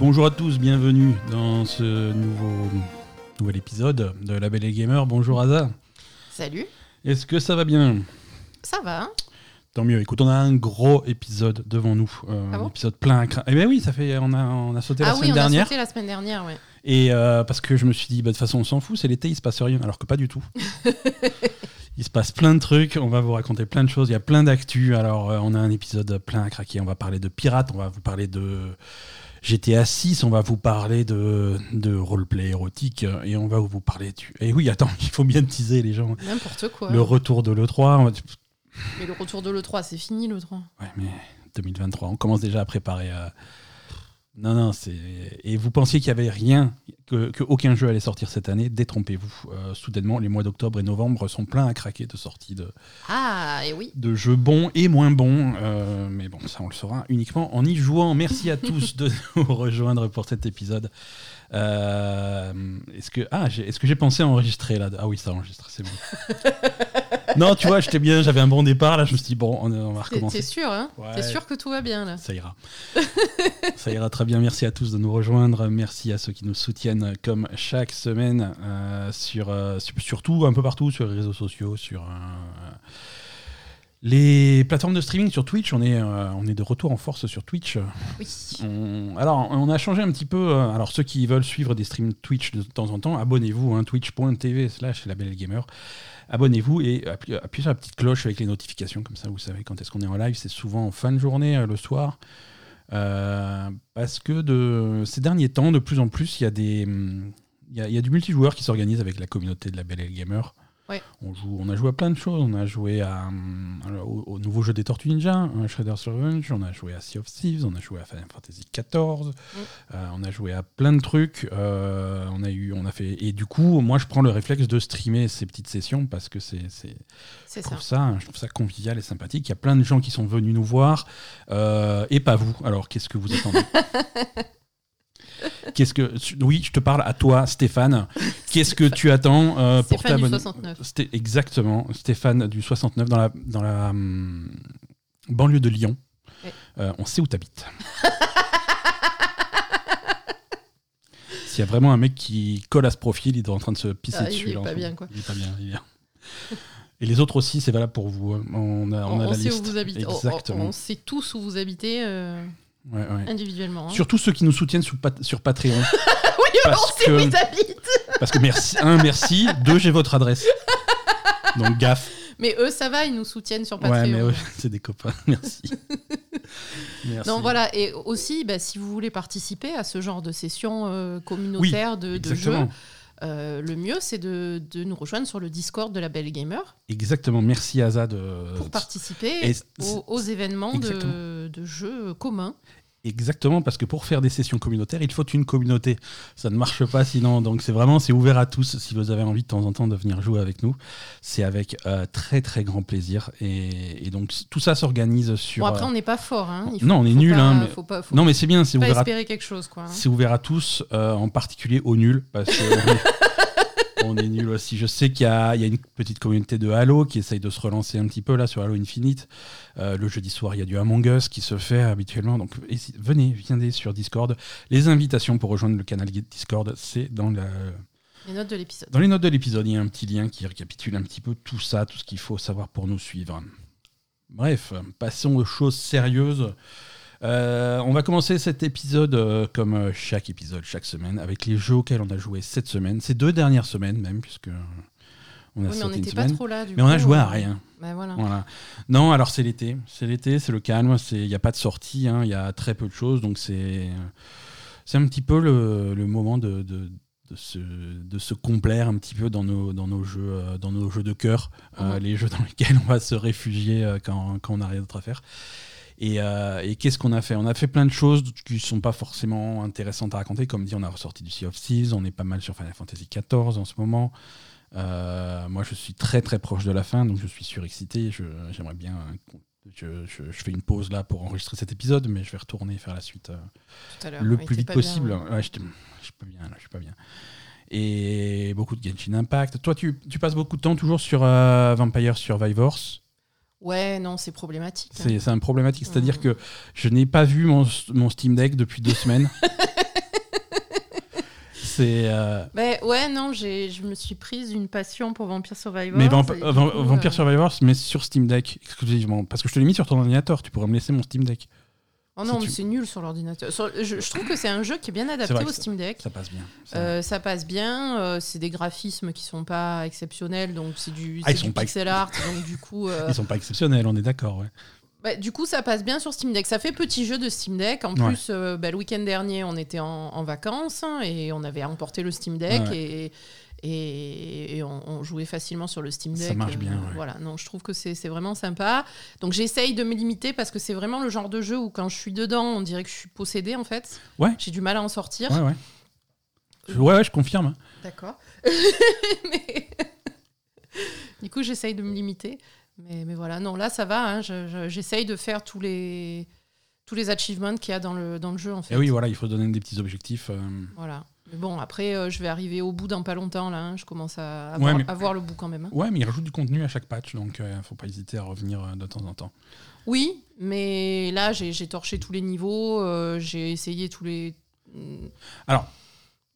Bonjour à tous, bienvenue dans ce nouveau nouvel épisode de La Belle et Gamer. Bonjour Aza. Salut. Est-ce que ça va bien? Ça va. Hein Tant mieux. Écoute, on a un gros épisode devant nous, euh, ah un épisode plein. À eh bien oui, ça fait, on a, on a sauté la ah semaine dernière. Ah oui, on a sauté la semaine dernière, ouais. Et euh, parce que je me suis dit, bah, de toute façon, on s'en fout, c'est l'été, il se passe rien, alors que pas du tout. il se passe plein de trucs, on va vous raconter plein de choses, il y a plein d'actu. Alors, euh, on a un épisode plein à craquer, on va parler de pirates, on va vous parler de GTA 6, on va vous parler de, de roleplay érotique et on va vous parler du. Et oui, attends, il faut bien teaser les gens. N'importe quoi. Le retour de l'E3. Mais le retour de l'E3, c'est fini l'E3. Ouais, mais 2023, on commence déjà à préparer. Euh, non, non, c'est. Et vous pensiez qu'il n'y avait rien, que, aucun jeu allait sortir cette année Détrompez-vous. Euh, soudainement, les mois d'octobre et novembre sont pleins à craquer de sorties de. Ah, et oui. De jeux bons et moins bons. Euh, mais bon, ça, on le saura uniquement en y jouant. Merci à tous de nous rejoindre pour cet épisode. Euh, est-ce que ah, est-ce que j'ai pensé à enregistrer là? Ah oui, ça enregistre, c'est bon. non, tu vois, j'étais bien, j'avais un bon départ là. Je me suis dit bon, on, va recommencer. T'es sûr, hein? T'es sûr que tout va bien là? Ça ira. ça ira très bien. Merci à tous de nous rejoindre. Merci à ceux qui nous soutiennent comme chaque semaine euh, sur, euh, surtout un peu partout sur les réseaux sociaux, sur les plateformes de streaming sur Twitch, on est, euh, on est de retour en force sur Twitch. Oui. alors, on a changé un petit peu. Euh, alors, ceux qui veulent suivre des streams Twitch de temps en temps, abonnez-vous, hein, twitch.tv slash la belle gamer. Abonnez-vous et appuyez, sur la petite cloche avec les notifications, comme ça vous savez quand est-ce qu'on est en live. C'est souvent en fin de journée, euh, le soir. parce que de, ces derniers temps, de plus en plus, il y, a des, il y, a, du multijoueur qui s'organise avec la communauté de la Belle Gamer. On, joue, on a joué à plein de choses. On a joué à, euh, au, nouveau jeu des Tortues Ninja, Shredder's Revenge. On a joué à Sea of Thieves. On a joué à Final Fantasy XIV. Mm. Euh, on a joué à plein de trucs. Euh, on a eu, on a fait. Et du coup, moi, je prends le réflexe de streamer ces petites sessions parce que c'est, c'est, je trouve ça. je trouve ça convivial et sympathique. Il y a plein de gens qui sont venus nous voir et pas vous. Alors, qu'est-ce que vous attendez? Qu'est-ce que oui, je te parle à toi, Stéphane. Qu'est-ce que tu attends euh, pour ta bonne 69. Exactement, Stéphane du 69 dans la dans la hum, banlieue de Lyon. Euh, on sait où t'habites. S'il y a vraiment un mec qui colle à ce profil, il est en train de se pisser ah, dessus. Il est pas bien quoi. Il est pas bien. Il est bien. Et les autres aussi, c'est valable pour vous. Hein. On a, on, a la sait liste. où vous habitez. Exactement. On, sait tous où vous habitez. Euh individuellement. Hein. Surtout ceux qui nous soutiennent sur, Patreon. oui, parce on sait où Parce que merci, un, merci. Deux, j'ai votre adresse. Donc gaffe. Mais eux, ça va, ils nous soutiennent sur Patreon. Ouais, mais eux, c'est des copains. Merci. merci. Non, voilà. Et aussi, bah, si vous voulez participer à ce genre de session euh, communautaire de, de jeux, euh, le mieux, c'est de, nous rejoindre sur le Discord de la Belle Gamer. Exactement, merci Aza de... Pour participer aux, événements de, de, jeux communs. Exactement, parce que pour faire des sessions communautaires, il faut une communauté. Ça ne marche pas sinon. Donc c'est vraiment, c'est ouvert à tous. Si vous avez envie de temps en temps de venir jouer avec nous, c'est avec euh, très très grand plaisir. Et, donc tout ça s'organise sur. Bon après, on n'est pas fort. Hein. non, on est nul. Hein, non, mais c'est bien. C'est ouvert. espérer quelque chose, quoi. Hein. C'est ouvert à tous, euh, en particulier aux nuls, parce que. on est nul aussi. Je sais qu'il y, a une petite communauté de Halo qui essaye de se relancer un petit peu là sur Halo Infinite. Euh, le jeudi soir, il y a du Among Us qui se fait habituellement. Donc venez, venez sur Discord. Les invitations pour rejoindre le canal Discord, c'est dans les notes de l'épisode. Dans les notes de l'épisode, il y a un petit lien qui récapitule un petit peu tout ça, tout ce qu'il faut savoir pour nous suivre. Bref, passons aux choses sérieuses. Euh, on va commencer cet épisode euh, comme euh, chaque épisode, chaque semaine, avec les jeux auxquels on a joué cette semaine, ces deux dernières semaines même, puisque on a oui, mais on n'était pas trop là. mais on a joué à rien. Bah, voilà. voilà. Non, alors c'est l'été, c'est l'été, c'est le calme, il n'y a pas de sortie, hein, il y a très peu de choses, donc c'est c'est un petit peu le, le moment de, de de se, de se, complaire un petit peu dans nos, dans nos, jeux, dans nos jeux de cœur, les jeux dans lesquels on va se réfugier quand, quand on n'a rien d'autre à faire. Euh, et, qu'est-ce qu'on a fait? On a fait plein de choses qui ne sont pas forcément intéressantes à raconter. Comme dit, on a ressorti du Sea of Thieves, on est pas mal sur Final Fantasy XIV en ce moment. Euh, moi, je suis très très proche de la fin, donc je suis surexcité. J'aimerais bien. Je, fais une pause là pour enregistrer cet épisode, mais je vais retourner faire la suite euh, le plus vite possible. je, suis pas bien, là, je suis pas bien. Et beaucoup de Genshin Impact. Toi, tu, tu passes beaucoup de temps toujours sur Vampire Survivors? Ouais, non, c'est problématique. C'est un problématique, c'est-à-dire que je n'ai pas vu mon, mon, Steam Deck depuis deux semaines. C'est. Euh... Bah, ouais, non, je me suis prise une passion pour Vampire Survivors. Mais Vampire Survivors, mais sur Steam Deck exclusivement. Parce que je te l'ai mis sur ton ordinateur, tu pourrais me laisser mon Steam Deck. Oh non, mais c'est nul sur l'ordinateur. Je, trouve que c'est un jeu qui est bien adapté au Steam Deck. Ça passe bien. Euh, ça passe bien. Euh, c'est des graphismes qui sont pas exceptionnels, donc c'est du, ah, du pixel art. donc du coup, euh, Ils sont pas exceptionnels, on est d'accord, ouais. Bah, du coup, ça passe bien sur Steam Deck. Ça fait petit jeu de Steam Deck. En plus, bah, le week-end dernier, on était en, vacances et on avait emporté le Steam Deck et, et, on, jouait facilement sur le Steam Deck. Ça marche bien. Voilà, non, je trouve que c'est vraiment sympa. Donc j'essaye de me limiter parce que c'est vraiment le genre de jeu où quand je suis dedans, on dirait que je suis possédé en fait. Ouais. J'ai du mal à en sortir. Ouais, ouais. Je, ouais, je confirme. Hein. D'accord. du coup, j'essaye de me limiter. Mais, mais, voilà, non, là, ça va. Hein. J'essaye de faire tous les, tous les achievements qu'il y a dans le, dans le jeu, en fait. Et oui, voilà, il faut donner des petits objectifs. Euh. Voilà. Mais bon, après, euh, je vais arriver au bout dans pas longtemps, là. Hein. Je commence à, voir, le bout quand même. Hein. Ouais, mais il rajoute du contenu à chaque patch, donc il euh, ne faut pas hésiter à revenir euh, de temps en temps. Oui, mais là, j'ai torché tous les niveaux, j'ai essayé tous les. Hmm. Alors,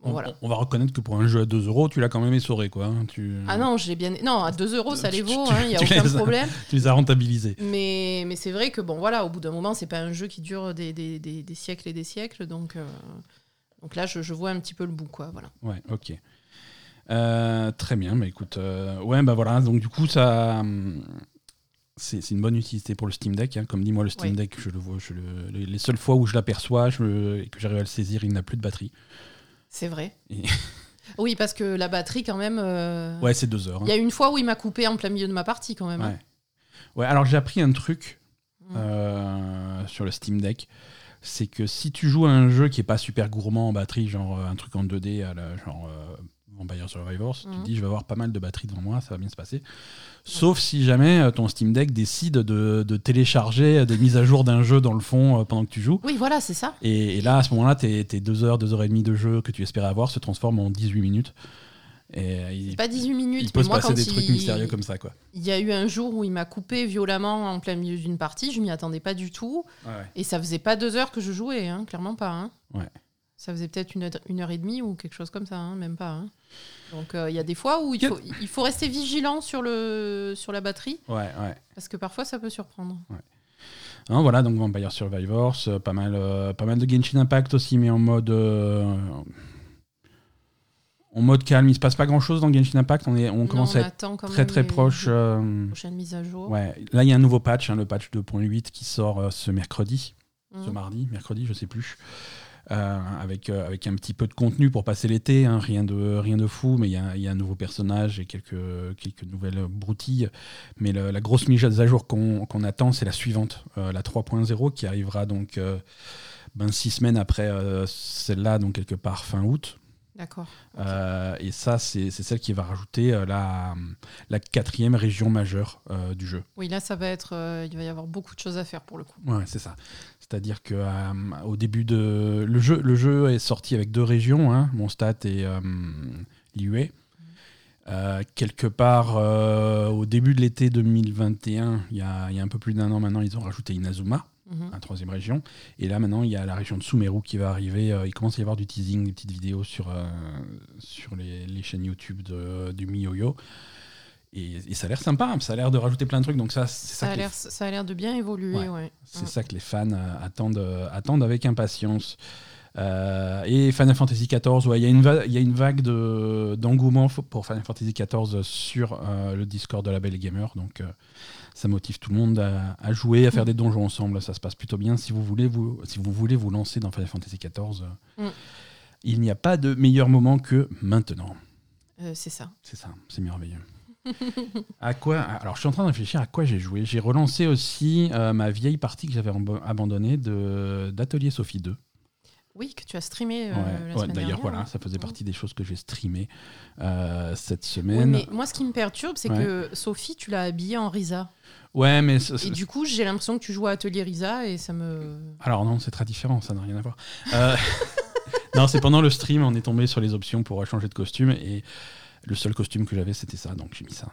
on, va reconnaître que pour un jeu à 2 euros, tu l'as quand même essoré, quoi. Hein. Tu... Ah non, j'ai bien. Non, à 2 euros, ça les vaut, il n'y a aucun problème. tu les as rentabilisés. Mais, mais c'est vrai que, bon, voilà, au bout d'un moment, c'est pas un jeu qui dure des, des, des, siècles et des siècles, donc. Donc là, je, vois un petit peu le bout, quoi. Voilà. Ouais, ok. Euh, très bien, mais écoute, euh, ouais, bah voilà, donc du coup, ça. Hum, c'est une bonne utilité pour le Steam Deck. Hein. Comme dit moi, le Steam Deck, je le vois, je le, les seules fois où je l'aperçois et que j'arrive à le saisir, il n'a plus de batterie. C'est vrai. oui, parce que la batterie, quand même. Euh, ouais, c'est deux heures. Il y a une fois où il m'a coupé en plein milieu de ma partie, quand même. Hein. Ouais. ouais, alors j'ai appris un truc mmh. sur le Steam Deck c'est que si tu joues à un jeu qui est pas super gourmand en batterie, genre euh, un truc en 2D, à la, genre euh, Vampire Survivors, tu te mhm. dis je vais avoir pas mal de batterie devant moi, ça va bien se passer. Sauf si jamais euh, ton Steam Deck décide de, télécharger des mises à jour d'un jeu dans le fond pendant que tu joues. Oui, voilà, c'est ça. Et, là, à ce moment-là, tes, tes 2 heures, 2 heures et demie de jeu que tu espérais avoir se transforment en 18 minutes. C'est pas 18 minutes. Il peut se passer des trucs mystérieux comme ça, quoi. Il y a eu un jour où il m'a coupé violemment en plein milieu d'une partie. Je m'y attendais pas du tout. Et ça faisait pas deux heures que je jouais, hein, clairement pas. Hein. Ouais. Ça faisait peut-être une, une, heure et demie ou quelque chose comme ça, hein, même pas. Hein. Donc euh, il y a des fois où il faut, il faut rester vigilant sur, le, sur la batterie. Ouais, ouais. Parce que parfois ça peut surprendre. Ouais. voilà, donc Vampire Survivors, euh, pas mal, euh, pas mal de Genshin Impact aussi, mais en mode en mode calme. Il se passe pas grand chose dans Genshin Impact. On, est, on commence à être très très proche. Euh, prochaine mise à jour. Ouais. Là, il y a un nouveau patch, hein, le patch 2.8 qui sort euh, ce mercredi, ce mmh. mardi, mercredi, je sais plus. Euh, avec, avec un petit peu de contenu pour passer l'été, hein, rien, de, rien de fou, mais il y, y a, un nouveau personnage et quelques, quelques nouvelles broutilles. Mais la grosse mise à jour qu'on attend, c'est la suivante, la 3.0, qui arrivera donc ben, six semaines après celle-là, donc quelque part fin août. D'accord. Euh, et ça, c'est celle qui va rajouter euh, la, la quatrième région majeure euh, du jeu. Oui, là, ça va être, il va y avoir beaucoup de choses à faire pour le coup. Ouais, c'est ça. C'est-à-dire que au début de le jeu, le jeu est sorti avec deux régions, hein, Mondstadt et Liyue. quelque part au début de l'été 2021, il y, a, il y a un peu plus d'un an maintenant, ils ont rajouté Inazuma. Mhm. la troisième région. Et là, maintenant, il y a la région de Sumeru qui va arriver. Euh, il commence à y avoir du teasing, des petites vidéos sur, euh, sur les, les, chaînes YouTube de, du MiYoYo. Et, et, ça a l'air sympa, ça a l'air de rajouter plein de trucs. Donc ça, ça, a l'air, ça a l'air de bien évoluer. Ouais. C'est ça que les fans euh, attendent, attendent avec impatience. et Final Fantasy XIV, ouais, il y, a une y a une vague de, d'engouement pour Final Fantasy XIV sur le Discord de la Belle Gamer. Donc ça motive tout le monde à, jouer, à faire des donjons ensemble. Ça se passe plutôt bien. Si vous voulez vous, si vous, voulez vous lancer dans Final Fantasy XIV, mm. il n'y a pas de meilleur moment que maintenant. Euh, c'est ça. C'est ça, c'est merveilleux. à quoi Alors, je suis en train de réfléchir à quoi j'ai joué. J'ai relancé aussi euh, ma vieille partie que j'avais abandonnée d'Atelier Sophie 2. Oui, que tu as streamé euh, D'ailleurs, voilà, ça faisait partie des choses que j'ai streamé euh, cette semaine. mais moi, ce qui me perturbe, c'est que Sophie, tu l'as habillée en Risa. Ouais, mais. Et du coup, j'ai l'impression que tu joues à Atelier Risa et ça me. Alors, non, c'est très différent, ça n'a rien à voir. Euh, non, c'est pendant le stream, on est tombé sur les options pour changer de costume et le seul costume que j'avais, c'était ça, donc j'ai mis ça.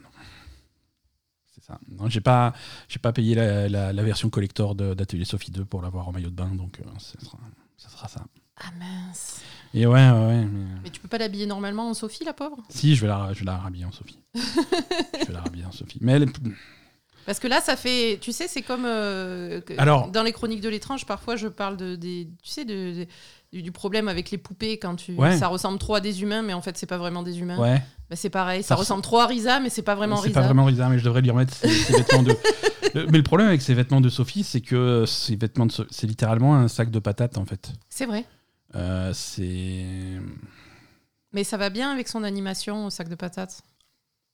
C'est ça. Non, j'ai pas, j'ai pas payé la, version collector d'Atelier Sophie 2 pour l'avoir en maillot de bain, donc Ça sera ça. Ah mince. Et ouais, ouais, mais... tu peux pas l'habiller normalement en Sophie, la pauvre? Si, je vais la, je vais la rhabiller en Sophie. je vais la rhabiller en Sophie. Mais elle est... Parce que là, ça fait. Tu sais, c'est comme. Euh, Alors, dans les chroniques de l'étrange, parfois, je parle de, des, tu sais, de, du problème avec les poupées quand tu. Ça ressemble trop à des humains, mais en fait, c'est pas vraiment des humains. Ouais. Bah, c'est pareil. Ça, ressemble trop à Risa, mais c'est pas vraiment Risa. C'est pas vraiment Risa, mais je devrais lui remettre ses, vêtements de. mais le problème avec ces vêtements de Sophie, c'est que ces vêtements de... c'est littéralement un sac de patates, en fait. C'est vrai. Euh, c'est. Mais ça va bien avec son animation au sac de patates?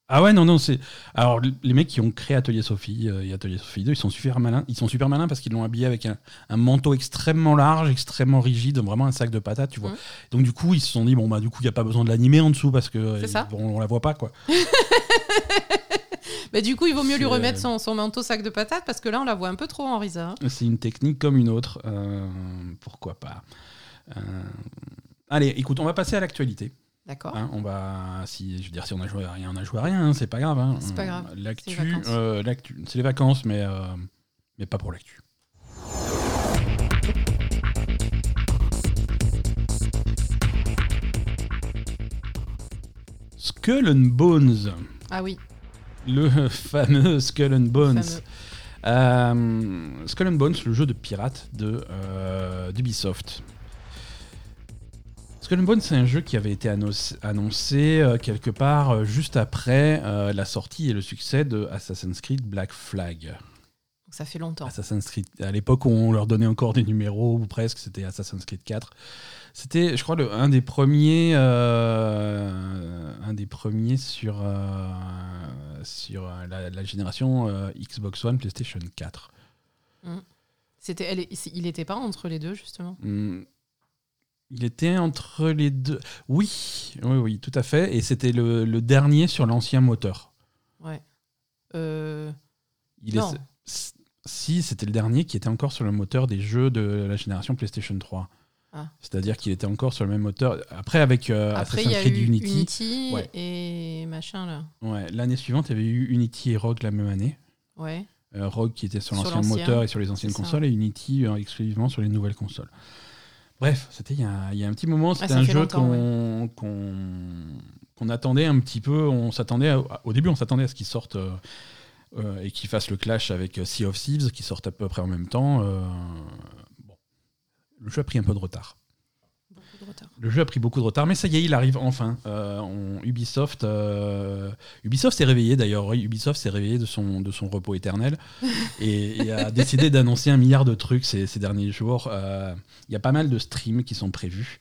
Ah ouais, non, non, c'est. Alors, les mecs qui ont créé Atelier Sophie euh, et Atelier Sophie 2, ils sont super malins. Ils sont super malins parce qu'ils l'ont habillé avec un, manteau extrêmement large, extrêmement rigide, vraiment un sac de patates, tu vois. Mmh. Donc, du coup, ils se sont dit, bon, bah, du coup, il n'y a pas besoin de l'animer en dessous parce que on, la voit pas, quoi. Mais du coup, il vaut mieux lui remettre son, son, manteau sac de patates parce que là, on la voit un peu trop en risa. Hein. C'est une technique comme une autre. Euh, pourquoi pas euh, Allez, écoute, on va passer à l'actualité. D'accord. Hein, on va, si, je veux dire, si on a joué à rien, on a joué à rien, hein, c'est pas grave. Hein. C'est pas grave. L'actu, euh, c'est les vacances, mais, euh, mais pas pour l'actu. Skull and Bones. Ah oui. Le fameux Skull and Bones. Euh, Skull and Bones, le jeu de pirate de d'Ubisoft. Skull c'est un jeu qui avait été annoncé, euh, quelque part euh, juste après euh, la sortie et le succès de Assassin's Creed Black Flag. ça fait longtemps. Assassin's Creed, à l'époque où on leur donnait encore des numéros, ou presque, c'était Assassin's Creed 4. C'était, je crois, le, un des premiers, un des premiers sur, sur la, génération Xbox One, PlayStation 4. Mmh. C'était, il n'était pas entre les deux, justement? Mmh. Il était entre les deux. Oui, oui, oui, tout à fait. Et c'était le, dernier sur l'ancien moteur. Ouais. Euh... Il non. Si, c'était le dernier qui était encore sur le moteur des jeux de la génération PlayStation 3. Ah. C'est-à-dire qu'il était encore sur le même moteur. Après, avec euh, Après, Assassin's Creed Unity. Unity et machin là. Ouais, l'année suivante, il y avait eu Unity et Rogue la même année. Ouais. Euh, Rogue qui était sur, l'ancien moteur et sur les anciennes consoles, et Unity euh, exclusivement sur les nouvelles consoles. Bref, c'était il, y a un petit moment, c'était un jeu qu'on attendait un petit peu. On s'attendait au début, on s'attendait à ce qu'il sorte euh, euh, et qu'il fasse le clash avec Sea of Thieves, qui sortent à peu près en même temps. Euh, bon. Le jeu a pris un peu de retard. Le jeu a pris beaucoup de retard, mais ça y est, il arrive enfin. Euh, Ubisoft, euh, Ubisoft s'est réveillé d'ailleurs. Ubisoft s'est réveillé de son, de son repos éternel et, a décidé d'annoncer un milliard de trucs ces, ces derniers jours. Euh, il y a pas mal de streams qui sont prévus.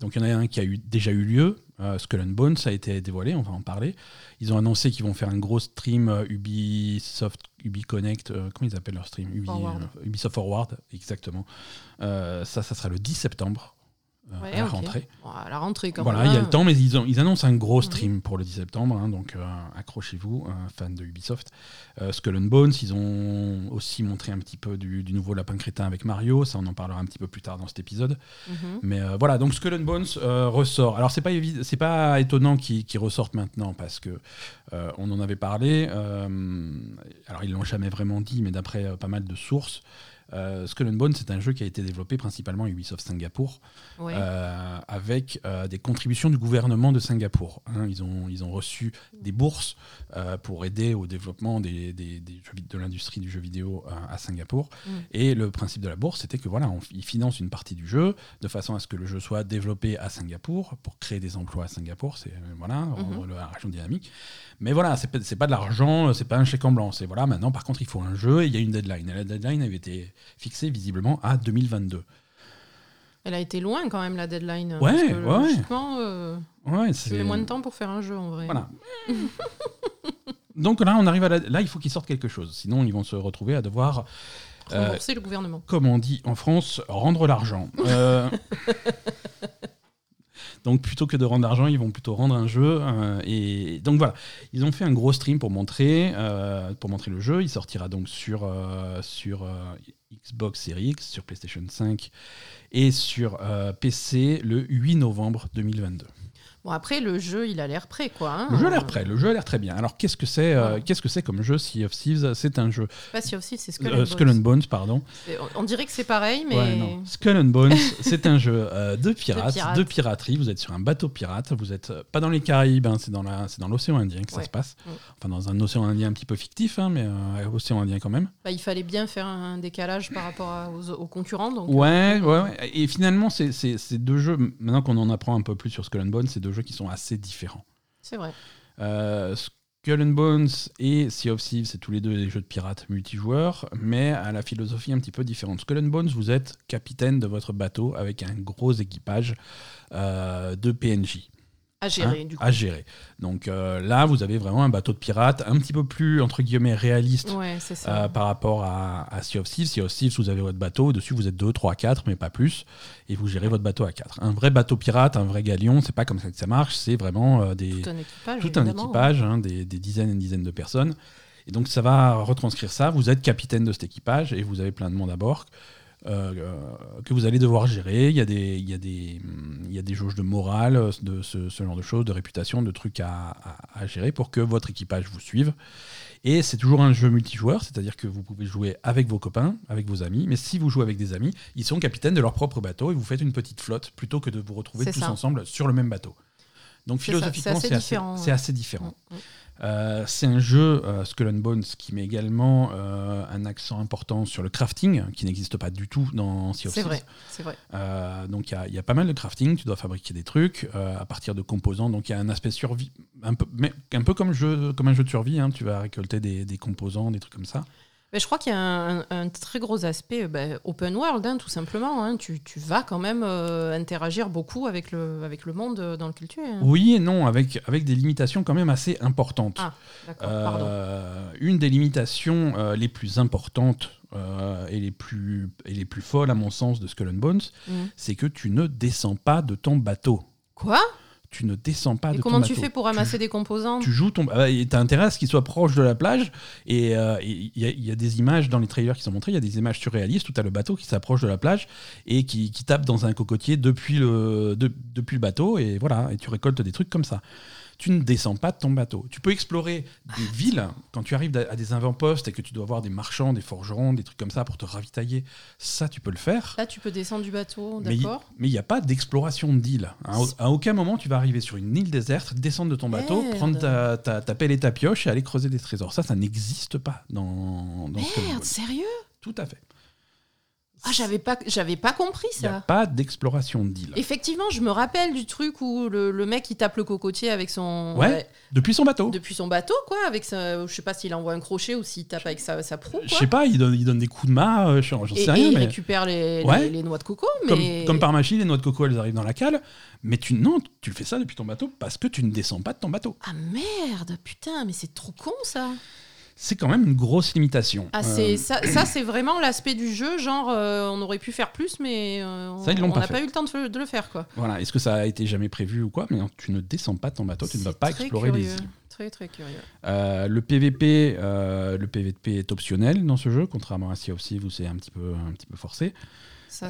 Donc il y en a un qui a eu, déjà eu lieu. Skull and Bones a été dévoilé, on va en parler. Ils ont annoncé qu'ils vont faire un gros stream Ubisoft UbiConnect, euh, comment ils appellent leur stream? Euh, Ubisoft Forward, exactement. Euh, ça, ça sera le 10 septembre. À la rentrée. à la rentrée, quand Voilà, il y a le temps, mais ils, ont, ils annoncent un gros stream pour le 10 septembre, hein, donc accrochez-vous, fans de Ubisoft. Skull and Bones, ils ont aussi montré un petit peu du, nouveau Lapin Crétin avec Mario, ça on en parlera un petit peu plus tard dans cet épisode. Mhm. Mais voilà, donc Skull and Bones ressort. Alors c'est pas, c'est pas étonnant qu'il ressorte maintenant, parce que on en avait parlé. alors ils l'ont jamais vraiment dit, mais d'après pas mal de sources, euh, Skull and Bones, c'est un jeu qui a été développé principalement à Ubisoft Singapour, euh, avec euh, des contributions du gouvernement de Singapour. Hein. ils, ont, ils ont reçu des bourses pour aider au développement des, de l'industrie du jeu vidéo à Singapour. Mm. Et le principe de la bourse, c'était que voilà, ils financent une partie du jeu de façon à ce que le jeu soit développé à Singapour pour créer des emplois à Singapour. C'est voilà, rendre mm-hmm. la région dynamique. Mais voilà, c'est pas, pas de l'argent, c'est pas un chèque en blanc. C'est voilà, maintenant par contre il faut un jeu et il y a une deadline. Et la deadline avait été fixée visiblement à 2022. Elle a été loin quand même la deadline. Ouais, ouais. Euh, ouais, c'est moins de temps pour faire un jeu en vrai. Voilà. Donc là, on arrive à là, il faut qu'ils sortent quelque chose. Sinon, ils vont se retrouver à devoir euh, rembourser le gouvernement. Comme on dit en France, rendre l'argent. Euh, Donc plutôt que de rendre l'argent, ils vont plutôt rendre un jeu. Euh, et donc voilà, ils ont fait un gros stream pour montrer, euh, pour montrer le jeu. Il sortira donc sur, euh, sur Xbox Series X, sur PlayStation 5 et sur PC le 8 novembre 2022. Bon, après, le jeu, il a l'air prêt, quoi. Hein. le jeu a l'air prêt, le jeu a l'air très bien. Alors, qu'est-ce que c'est euh, qu'est-ce que c'est comme jeu Sea of Thieves? C'est un jeu. Pas Sea of Thieves, c'est Skull, euh, Skull, and Bones. pardon. On, dirait que c'est pareil, mais. Skull and Bones, c'est un jeu euh, de, pirates, de, piraterie. Vous êtes sur un bateau pirate, vous êtes pas dans les Caraïbes, hein, c'est dans l'océan Indien que ça se passe. Enfin, dans un océan Indien un petit peu fictif, hein, mais océan Indien quand même. Bah, il fallait bien faire un décalage par rapport aux, concurrents. Donc, ouais, ouais, ouais. Et finalement, c'est deux jeux, maintenant qu'on en apprend un peu plus sur Skull and Bones, c'est deux jeux qui sont assez différents différents. C'est vrai. Euh, Skull and Bones et Sea of Thieves, c'est tous les deux des jeux de pirates multijoueurs, mais à la philosophie un petit peu différente. Skull and Bones, vous êtes capitaine de votre bateau avec un gros équipage euh, de PNJ. À gérer, hein, du coup. À gérer. Donc euh, là, vous avez vraiment un bateau de pirate un petit peu plus, entre guillemets, réaliste euh, par rapport à, à, Sea of Thieves. Sea of Thieves, vous avez votre bateau, dessus vous êtes 2, 3, 4, mais pas plus, et vous gérez votre bateau à 4. Un vrai bateau pirate, un vrai galion, c'est pas comme ça que ça marche, c'est vraiment euh, des, tout un équipage, tout un équipage hein, des, des, dizaines et dizaines de personnes. Et donc ça va retranscrire ça, vous êtes capitaine de cet équipage, et vous avez plein de monde à bord. Euh, que vous allez devoir gérer. Il y a des, il y a des, il y a des jauges de morale, de ce, genre de choses, de réputation, de trucs à, gérer pour que votre équipage vous suive. Et c'est toujours un jeu multijoueur, c'est-à-dire que vous pouvez jouer avec vos copains, avec vos amis, mais si vous jouez avec des amis, ils sont capitaines de leur propre bateau et vous faites une petite flotte plutôt que de vous retrouver tous ensemble sur le même bateau. Donc philosophiquement, c'est assez, assez, différent. Mm, mm. Euh, c'est un jeu, euh, Skull and Bones, qui met également euh, un accent important sur le crafting, qui n'existe pas du tout dans Sea of C'est vrai, c'est vrai. donc il y, a pas mal de crafting, tu dois fabriquer des trucs à partir de composants, donc il y a un aspect survie, un peu, mais, un peu comme, jeu, comme un jeu de survie, hein. tu vas récolter des, des, composants, des trucs comme ça je crois qu'il y a un, très gros aspect bah, open world, hein, tout simplement. Hein. Tu, vas quand même euh, interagir beaucoup avec le, avec le monde dans lequel tu es. Hein. Oui et non, avec, avec des limitations quand même assez importantes. Ah, d'accord, euh, Une des limitations euh, les plus importantes et, les plus, et les plus folles, à mon sens, de Skull and Bones, mmh. c'est que tu ne descends pas de ton bateau. Quoi? Tu ne descends pas et de comment tu fais pour ramasser des composants Tu joues ton. Ah, tu as intérêt à ce qu'il soit proche de la plage. Et euh, il y, a des images dans les trailers qui sont montrés, il y a des images surréalistes où tu as le bateau qui s'approche de la plage et qui, tape dans un cocotier depuis le, depuis le bateau. Et voilà, et tu récoltes des trucs comme ça tu ne descends pas de ton bateau. Tu peux explorer des villes quand tu arrives à des avant-postes et que tu dois voir des marchands, des forgerons, des trucs comme ça pour te ravitailler. Ça, tu peux le faire. Là, tu peux descendre du bateau, d'accord Mais il n'y a pas d'exploration d'île. À, aucun moment, tu vas arriver sur une île déserte, descendre de ton bateau, prendre ta, ta, pelle et ta pioche et aller creuser des trésors. Ça, ça n'existe pas dans, dans Merde, sérieux? Tout à fait. Ah, j'avais pas, j'avais pas compris ça. Il n'y a pas d'exploration d'île. Effectivement, je me rappelle du truc où le, le, mec il tape le cocotier avec son. Ouais, depuis son bateau. Depuis son bateau, quoi. Avec sa, je sais pas s'il envoie un crochet ou s'il tape avec sa, sa proue. Je sais pas, il donne, il donne des coups de main, euh, j'en sais rien. Et il récupère les, les, noix de coco. Mais... Comme, comme, par machine, les noix de coco elles arrivent dans la cale. Mais tu, non, tu le fais ça depuis ton bateau parce que tu ne descends pas de ton bateau. Ah merde, putain, mais c'est trop con ça c'est quand même une grosse limitation. Ah, euh, ça, ça c'est vraiment l'aspect du jeu, genre euh, on aurait pu faire plus, mais euh, on n'a pas, eu le temps de, le faire. Quoi. Voilà, est-ce que ça a été jamais prévu ou quoi Mais tu ne descends pas ton bateau, tu ne vas pas explorer les îles. Très très curieux. le PVP, le PVP est optionnel dans ce jeu, contrairement à Sea of Thieves où c'est un petit peu un petit peu forcé. Ça,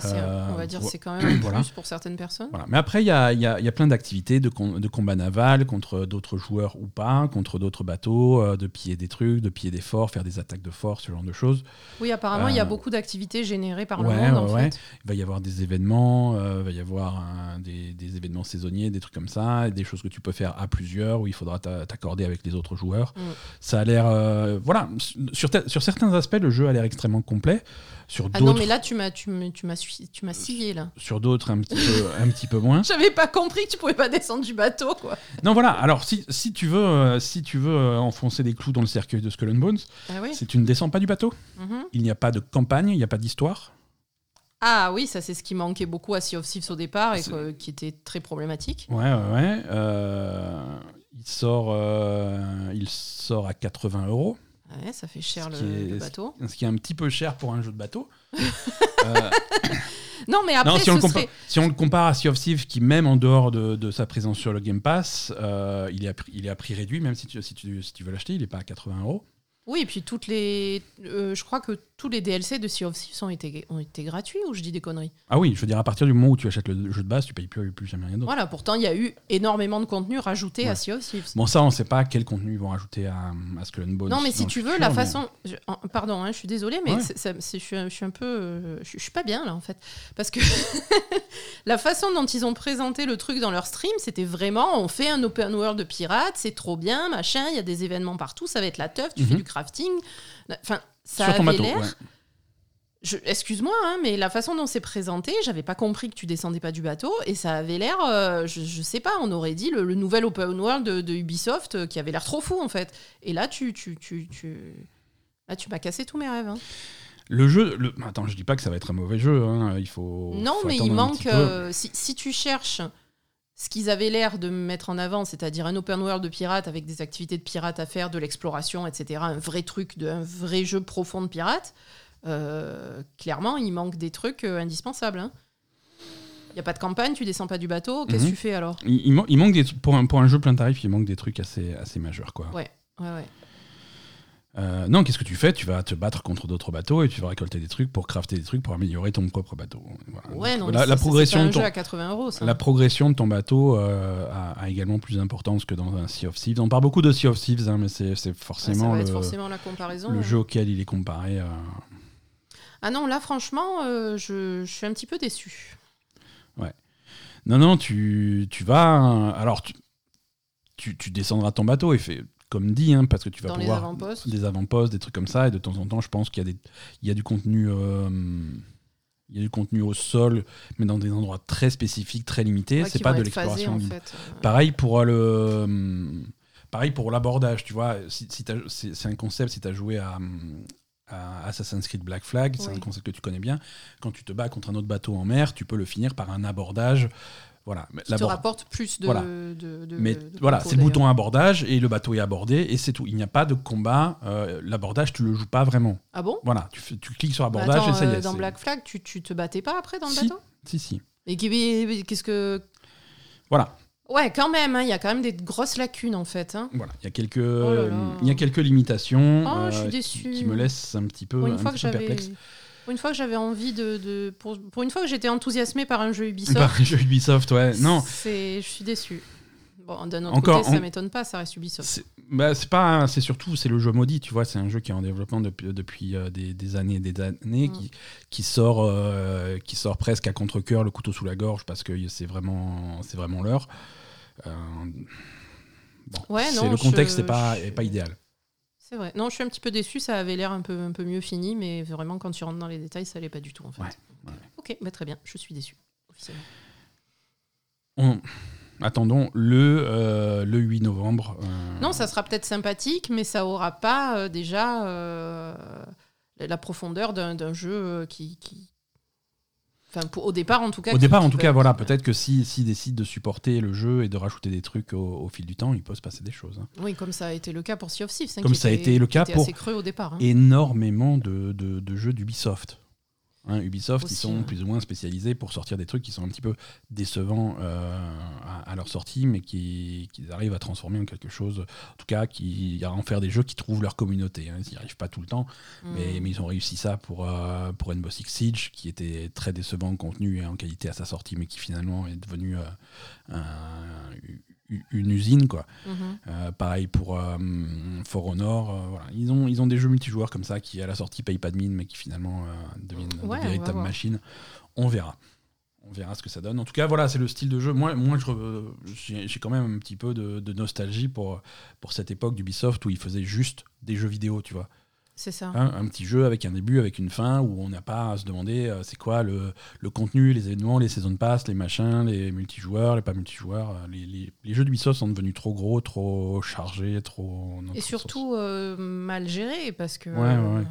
on va dire, c'est quand même un plus pour certaines personnes. Voilà. Mais après, il y a, y, a, y a, plein d'activités de, de combat naval contre d'autres joueurs ou pas, contre d'autres bateaux, euh, de piller des trucs, de piller des forts, faire des attaques de forts, ce genre de choses. Oui, apparemment, il y a euh, beaucoup d'activités générées par le monde. en fait. Il va y avoir des événements, euh, il va y avoir des, des, événements saisonniers, des trucs comme ça, des choses que tu peux faire à plusieurs, où il faudra t'accorder avec les autres joueurs. Mm. Ça a l'air. voilà, sur, sur certains aspects, le jeu a l'air extrêmement complet. Sur ah non, mais là, tu m'as, tu m'as, tu m'as scié, là. Sur d'autres, un petit peu, un petit peu moins. J'avais pas compris que tu pouvais pas descendre du bateau, quoi. Non, voilà. Alors, si, si tu veux, euh, si tu veux euh, enfoncer des clous dans le cercueil de Skull and Bones, ah si tu ne descends pas du bateau, mhm. il n'y a pas de campagne, il n'y a pas d'histoire. Ah oui, ça c'est ce qui manquait beaucoup à Sea of Thieves au départ et qui était très problématique. Ouais, ouais, ouais. Euh, il, sort, il sort à 80 euros. Ouais, ça fait cher le, bateau. Ce qui est un petit peu cher pour un jeu de bateau. Euh, non, mais après, si, on le compare à Sea of Thieves, qui même en dehors de, sa présence sur le Game Pass, euh, il, est à, il est à prix réduit, même si tu, si tu, si tu veux l'acheter, il n'est pas à 80 euros. Oui, et puis toutes les. Euh, je crois que tous les DLC de Sea of Thieves ont été, ont été gratuits ou je dis des conneries? Ah oui, je veux dire, à partir du moment où tu achètes le jeu de base, tu payes plus, plus jamais rien d'autre. Voilà, pourtant, il y a eu énormément de contenu rajouté à Sea of Thieves. Bon, ça, on ne sait pas quel contenu ils vont rajouter à, à Skull and Bones. Non, mais si tu veux, la façon. pardon, hein, je suis désolée, mais je, suis, je, suis, un peu. Euh, je, suis pas bien, là, en fait. Parce que la façon dont ils ont présenté le truc dans leur stream, c'était vraiment on fait un open world de pirates, c'est trop bien, machin, il y a des événements partout, ça va être la teuf, tu fais mhm. du crafting. Enfin, ça avait l'air. Excuse-moi, hein, mais la façon dont c'est présenté, j'avais pas compris que tu descendais pas du bateau et ça avait l'air, euh, je, sais pas, on aurait dit le, nouvel open world de, Ubisoft euh, qui avait l'air trop fou en fait. Et là, tu, tu, tu, tu... Là, tu m'as cassé tous mes rêves. Hein. Le jeu, le... attends, je dis pas que ça va être un mauvais jeu, hein, il faut. Non, mais il manque. Euh, si, si, tu cherches ce qu'ils avaient l'air de mettre en avant, c'est-à-dire un open world de pirates avec des activités de pirates à faire, de l'exploration, etc., un vrai truc, de, un vrai jeu profond de pirates euh, clairement, il manque des trucs euh, indispensables. Il hein. n'y a pas de campagne, tu descends pas du bateau, qu'est-ce que mhm. tu fais alors? Il, manque des, pour, un, pour un jeu plein tarif, il manque des trucs assez, assez majeurs. Quoi. Ouais, ouais, ouais. Euh, non, qu'est-ce que tu fais? Tu vas te battre contre d'autres bateaux et tu vas récolter des trucs pour crafter des trucs pour améliorer ton propre bateau. Ouais, non, la, progression de ton, à 80 euros. La progression de ton bateau a, également plus d'importance que dans un Sea of Thieves. On parle beaucoup de Sea of Thieves, hein, mais c'est forcément, le, forcément la comparaison, le jeu auquel il est comparé. Ah non, là, franchement, euh, je, suis un petit peu déçu. Ouais. Non, non, tu, tu vas. Alors, tu, tu, descendras ton bateau et fais comme dit, hein, parce que tu vas pouvoir. Des avant-postes. Des avant-postes, des trucs comme ça. Et de temps en temps, je pense qu'il y, a des, il y a du contenu. Euh, il y a du contenu au sol, mais dans des endroits très spécifiques, très limités. c'est pas de l'exploration. En fait. Pareil pour le. Pareil pour l'abordage, tu vois. Si, c'est un concept, si tu as joué à, Assassin's Creed Black Flag, c'est un concept que tu connais bien. Quand tu te bats contre un autre bateau en mer, tu peux le finir par un abordage. Voilà. Qui te rapporte plus de. Voilà. Mais voilà, c'est le bouton abordage et le bateau est abordé et c'est tout. Il n'y a pas de combat. Euh, l'abordage, tu le joues pas vraiment. Ah bon? Voilà, tu, tu, cliques sur abordage et ça y est. Euh, dans Black Flag, tu, tu te battais pas après dans le bateau? Si, si. Et qu'est-ce que. Voilà. Ouais, quand même, hein, il y a quand même des grosses lacunes en fait. Hein. Voilà, il y a quelques, oh il y a quelques limitations oh, je suis déçue. Qui, me laissent un petit peu, une un fois petit que peu perplexe. Pour une fois que j'avais envie de, de pour, pour, une fois que j'étais enthousiasmé par un jeu Ubisoft. Par un jeu Ubisoft, ouais. Non. Je suis déçu. Bon, d'un autre Encore, côté, ça m'étonne pas, ça reste Ubisoft. C'est, bah, pas, c'est surtout, c'est le jeu maudit, tu vois. C'est un jeu qui est en développement depuis, depuis euh, des, des, années et des années, mm. qui, qui sort, euh, qui sort presque à contre cœur le couteau sous la gorge parce que c'est vraiment, c'est vraiment l'heure. Euh, ouais, le contexte n'est pas, est pas idéal. C'est vrai. Non, je suis un petit peu déçu. Ça avait l'air un peu, un peu mieux fini, mais vraiment, quand tu rentres dans les détails, ça n'allait pas du tout, en fait. Ok, bah, très bien. Je suis déçu, officiellement. Attendons le, euh, le 8 novembre. Euh. Non, ça sera peut-être sympathique, mais ça aura pas déjà la profondeur d'un jeu qui, Enfin, au départ, en tout cas. Au départ, en tout cas, voilà. Peut-être que s'ils si, décident de supporter le jeu et de rajouter des trucs au, fil du temps, il peut se passer des choses. Hein. Oui, comme ça a été le cas pour Sea of Thieves. Hein, comme ça a été le cas pour au départ, hein. énormément de, de, de jeux d'Ubisoft. Hein, Ubisoft, ils sont plus ou moins spécialisés pour sortir des trucs qui sont un petit peu décevants euh, à, leur sortie, mais qu'ils arrivent à transformer en quelque chose, en tout cas, qui en faire des jeux qui trouvent leur communauté. Hein. Ils n'y arrivent pas tout le temps, mm. mais, mais, ils ont réussi ça pour, euh, pour Rainbow Six Siege, qui était très décevant en contenu et en qualité à sa sortie, mais qui finalement est devenu euh, un, une usine quoi. Mhm. Euh, pareil pour euh, For Honor, euh, voilà. ils ont ils ont des jeux multijoueurs comme ça qui à la sortie payent pas de mine mais qui finalement deviennent de véritables machines. On verra. On verra ce que ça donne. En tout cas, voilà, c'est le style de jeu. Moi, moi j'ai quand même un petit peu de, de, nostalgie pour, pour cette époque d'Ubisoft où ils faisaient juste des jeux vidéo, tu vois. C'est ça. Hein, un petit jeu avec un début, avec une fin, où on n'a pas à se demander euh, c'est quoi le, le, contenu, les événements, les saisons de passe, les machins, les multijoueurs, les pas multijoueurs. Euh, les, les, les jeux d'Ubisoft sont devenus trop gros, trop chargés, trop. Et surtout euh, mal gérés, parce que. Ouais, ouais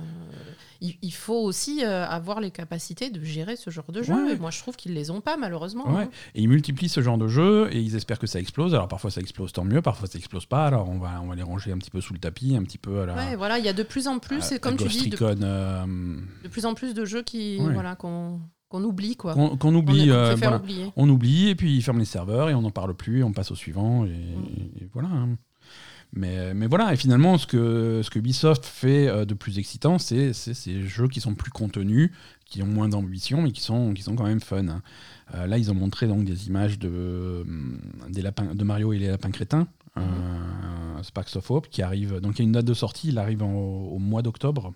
il, faut aussi euh, avoir les capacités de gérer ce genre de jeu. Et moi, je trouve qu'ils les ont pas, malheureusement. Hein. Et ils multiplient ce genre de jeu et ils espèrent que ça explose. Alors parfois ça explose, tant mieux. Parfois ça explose pas. Alors on va, on va les ranger un petit peu sous le tapis, un petit peu à la. Ouais, voilà, il y a de plus en plus, et comme tu dis, de, euh, de, plus en plus de jeux qui, voilà, qu'on qu'on oublie quoi. Qu'on oublie, on, euh, on, oublie et puis ils ferment les serveurs et on n'en parle plus et on passe au suivant et, voilà. Mais, mais voilà, et finalement, ce que, ce que Ubisoft fait de plus excitant, c'est ces jeux qui sont plus contenus, qui ont moins d'ambition, mais qui sont, qui sont quand même fun. Hein. là, ils ont montré donc des images de, des lapins, de Mario et les lapins crétins, mhm. Sparks of Hope, qui arrive. Donc, il y a une date de sortie, il arrive au mois d'octobre.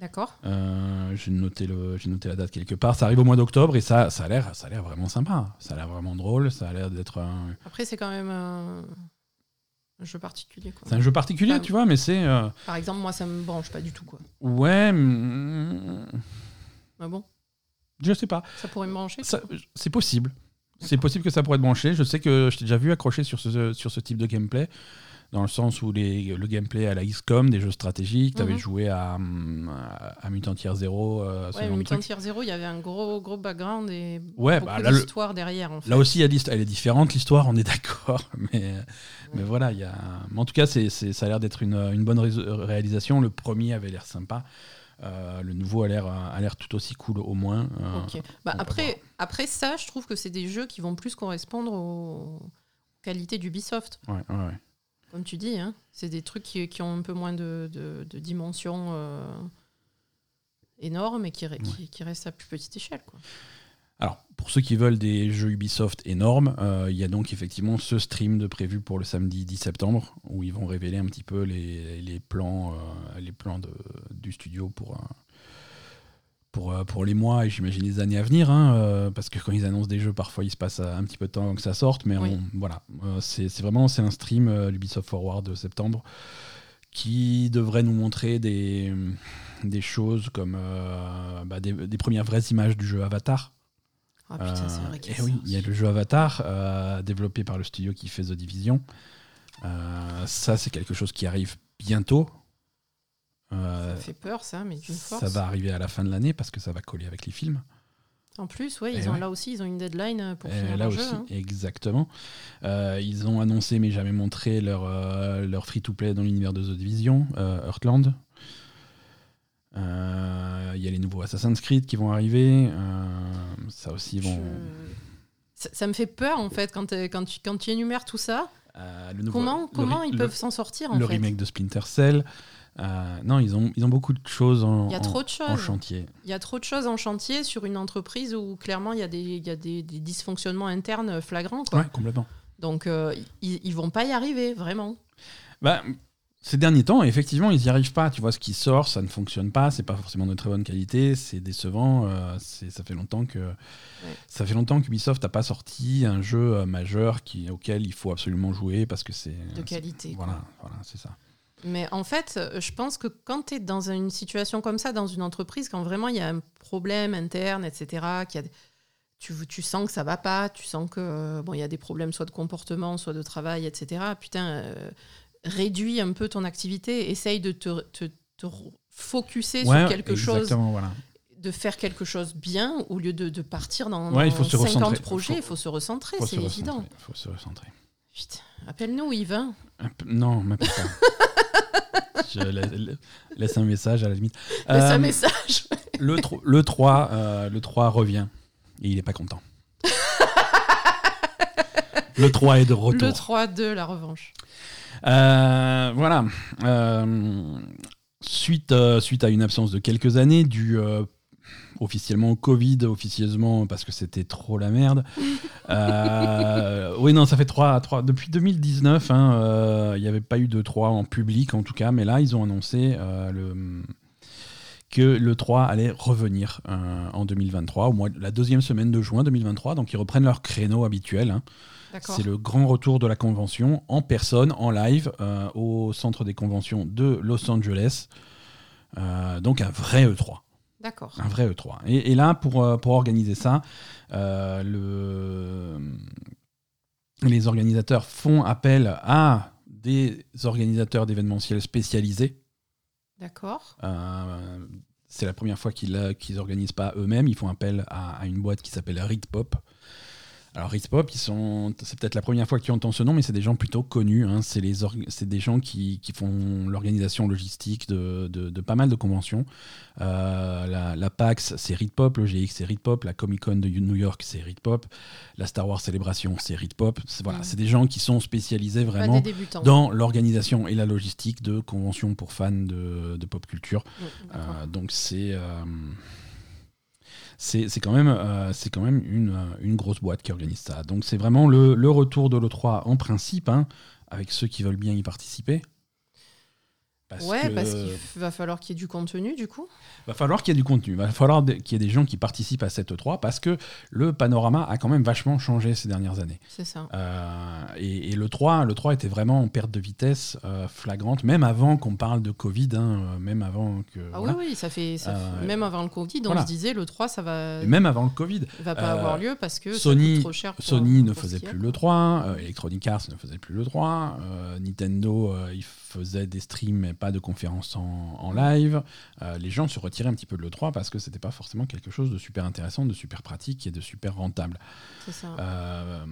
D'accord. Euh, j'ai noté le, j'ai noté la date quelque part. Ça arrive au mois d'octobre et ça, ça a l'air, ça a l'air vraiment sympa. Ça a l'air vraiment drôle. Ça a l'air d'être. Un... Après, c'est quand même un jeu particulier. C'est un jeu particulier, tu vois, mais c'est. Euh, Par exemple, moi, ça me branche pas du tout, quoi. Ouais. Ah bon? Je sais pas. Ça pourrait me brancher. c'est possible. C'est possible que ça pourrait te brancher. Je sais que je t'ai déjà vu sur ce, sur ce type de gameplay dans le sens où les, le gameplay à la XCOM, des jeux stratégiques, tu avais mhm. joué à, à, Mutant Year Zero. Euh, ouais, Mutant Year Zero, il y avait un gros, gros background et ouais, beaucoup bah, d'histoire derrière. En fait. Là aussi, elle est différente, l'histoire, on est d'accord. Mais, mais voilà, y a... en tout cas, c'est, ça a l'air d'être une, une, bonne réalisation. Le premier avait l'air sympa. Euh, le nouveau a l'air, a l'air tout aussi cool au moins. Euh, bah, après, après ça, je trouve que c'est des jeux qui vont plus correspondre aux qualités d'Ubisoft. Ouais, ouais, ouais. Comme tu dis, hein, c'est des trucs qui, qui, ont un peu moins de, de, dimensions euh, énormes et qui, qui, restent à plus petite échelle. Quoi. Alors, pour ceux qui veulent des jeux Ubisoft énormes, euh, il y a donc effectivement ce stream de prévu pour le samedi 10 septembre, où ils vont révéler un petit peu les, les plans, euh, les plans de, du studio pour, pour, euh, pour les mois et j'imagine les années à venir, hein, euh, parce que quand ils annoncent des jeux, parfois il se passe un petit peu de temps avant que ça sorte, mais voilà, euh, c'est vraiment c'est un stream, l'Ubisoft Forward de septembre, qui devrait nous montrer des, des choses comme bah, des, premières vraies images du jeu Avatar. Ah putain, c'est vrai et oui, il y a le jeu Avatar, développé par le studio qui fait The Division. ça, c'est quelque chose qui arrive bientôt. Euh, ça fait peur, ça, mais d'une force. Ça va arriver à la fin de l'année parce que ça va coller avec les films. En plus, ouais, ils ont, là aussi, ils ont une deadline pour finir là aussi, hein. Exactement. Euh, ils ont annoncé, mais jamais montré, leur, euh, leur free-to-play dans l'univers de The Division, Earthland. Il y a les nouveaux Assassin's Creed qui vont arriver. ça aussi, vont. Ça, me fait peur, en fait, quand, quand, tu, quand tu énumères tout ça. comment comment ils peuvent s'en sortir, en Le remake de Splinter Cell. Euh, non, ils ont, ils ont beaucoup de choses en, il y a trop de choses. en chantier. Il y a trop de choses en chantier sur une entreprise où clairement il y a des, il y a des, dysfonctionnements internes flagrants. Quoi. Ouais, complètement. Donc euh, ils, ils vont pas y arriver, vraiment. Bah, ces derniers temps, effectivement, ils n'y arrivent pas. Tu vois, ce qui sort, ça ne fonctionne pas. C'est pas forcément de très bonne qualité. C'est décevant. Euh, ça fait longtemps que ça fait longtemps qu'Ubisoft n'a pas sorti un jeu majeur qui, auquel il faut absolument jouer parce que c'est de qualité. Voilà, voilà, c'est ça. Mais en fait, je pense que quand tu es dans une situation comme ça, dans une entreprise, quand vraiment il y a un problème interne, etc., a, tu, tu, sens que ça va pas, tu sens que bon, il y a des problèmes soit de comportement, soit de travail, etc. Putain, euh, réduis un peu ton activité, essaye de te, te, te focuser sur quelque chose. De faire quelque chose bien au lieu de, de partir dans, il faut 50 projets, il faut, se recentrer, c'est évident. Il faut se recentrer. Appelle-nous Yves. Hein. Non, m'appelle pas. je laisse un message à la limite. Laisse un euh, message. le, le, 3, euh, le 3 revient et il n'est pas content. le 3 est de retour. Le 3 de la revanche. Euh, voilà. suite, suite à une absence de quelques années, du officiellement Covid, officieusement parce que c'était trop la merde. Euh, oui, non, ça fait 3, 3 depuis 2019, hein, euh, il n'y avait pas eu de 3 en public en tout cas, mais là ils ont annoncé euh, le, que le 3 allait revenir en 2023, au mois, la deuxième semaine de juin 2023, donc ils reprennent leur créneau habituel. Hein. C'est le grand retour de la convention en personne, en live, au centre des conventions de Los Angeles. donc un vrai E3. D'accord. Un vrai E3. Et, là, pour, euh, pour organiser ça, euh, le... les organisateurs font appel à des organisateurs d'événementiels spécialisés. D'accord. Euh, c'est la première fois qu'ils n'organisent pas eux-mêmes. Ils font appel à, une boîte qui s'appelle Ritpop. Alors ils sont, c'est peut-être la première fois que tu entends ce nom, mais c'est des gens plutôt connus. Hein. C'est les, c'est des gens qui, qui font l'organisation logistique de, de, pas mal de conventions. Euh, la, la, PAX, c'est Ritpop, le GX, c'est Ritpop, la Comic Con de New York, c'est Ritpop, la Star Wars Célébration, c'est Ritpop. C'est, voilà, c'est des gens qui sont spécialisés vraiment dans l'organisation et la logistique de conventions pour fans de, de pop culture. Euh, donc c'est euh, c'est quand même, euh, euh, une, grosse boîte qui organise ça. Donc c'est vraiment le, retour de l'E3 en principe, hein, avec ceux qui veulent bien y participer. Ouais, parce qu'il va falloir qu'il y ait du contenu du coup va falloir qu'il y ait du contenu, va falloir qu'il y ait des gens qui participent à cette 3 parce que le panorama a quand même vachement changé ces dernières années. C'est ça. Euh, et, le 3, le 3 était vraiment en perte de vitesse euh, flagrante, même avant qu'on parle de Covid, hein, euh, même avant que. Ah oui, oui, ça fait. même avant le Covid, on se disait le 3, ça va. même avant le Covid. va pas avoir lieu parce que Sony, ça coûte trop cher. Sony ne faisait plus le 3, Electronic Arts ne faisait plus le 3, Nintendo, il faisait des streams mais pas de conférences en, en live. les gens se retiraient un petit peu de le 3 parce que c'était pas forcément quelque chose de super intéressant, de super pratique et de super rentable. Euh,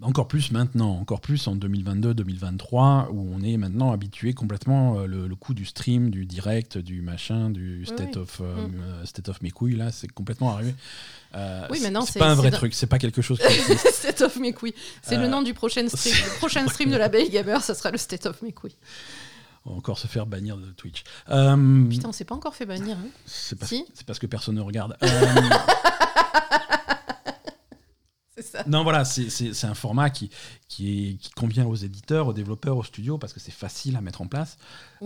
encore plus maintenant, encore plus en 2022-2023 où on est maintenant habitué complètement euh, le, coup du stream, du direct, du machin, du state of euh, mm. state of mes couilles là, c'est complètement arrivé. Oui, maintenant c'est pas un vrai truc, c'est pas quelque chose. state of mes couilles, c'est le nom du prochain stream, le prochain stream de la Belle Gamer, ça sera le state of mes couilles encore se faire bannir de Twitch. Euh, Putain, on s'est pas encore fait bannir. Hein c'est parce, parce, que personne ne regarde. c'est ça. Non, voilà, c'est un format qui, qui, qui, convient aux éditeurs, aux développeurs, aux studios, parce que c'est facile à mettre en place.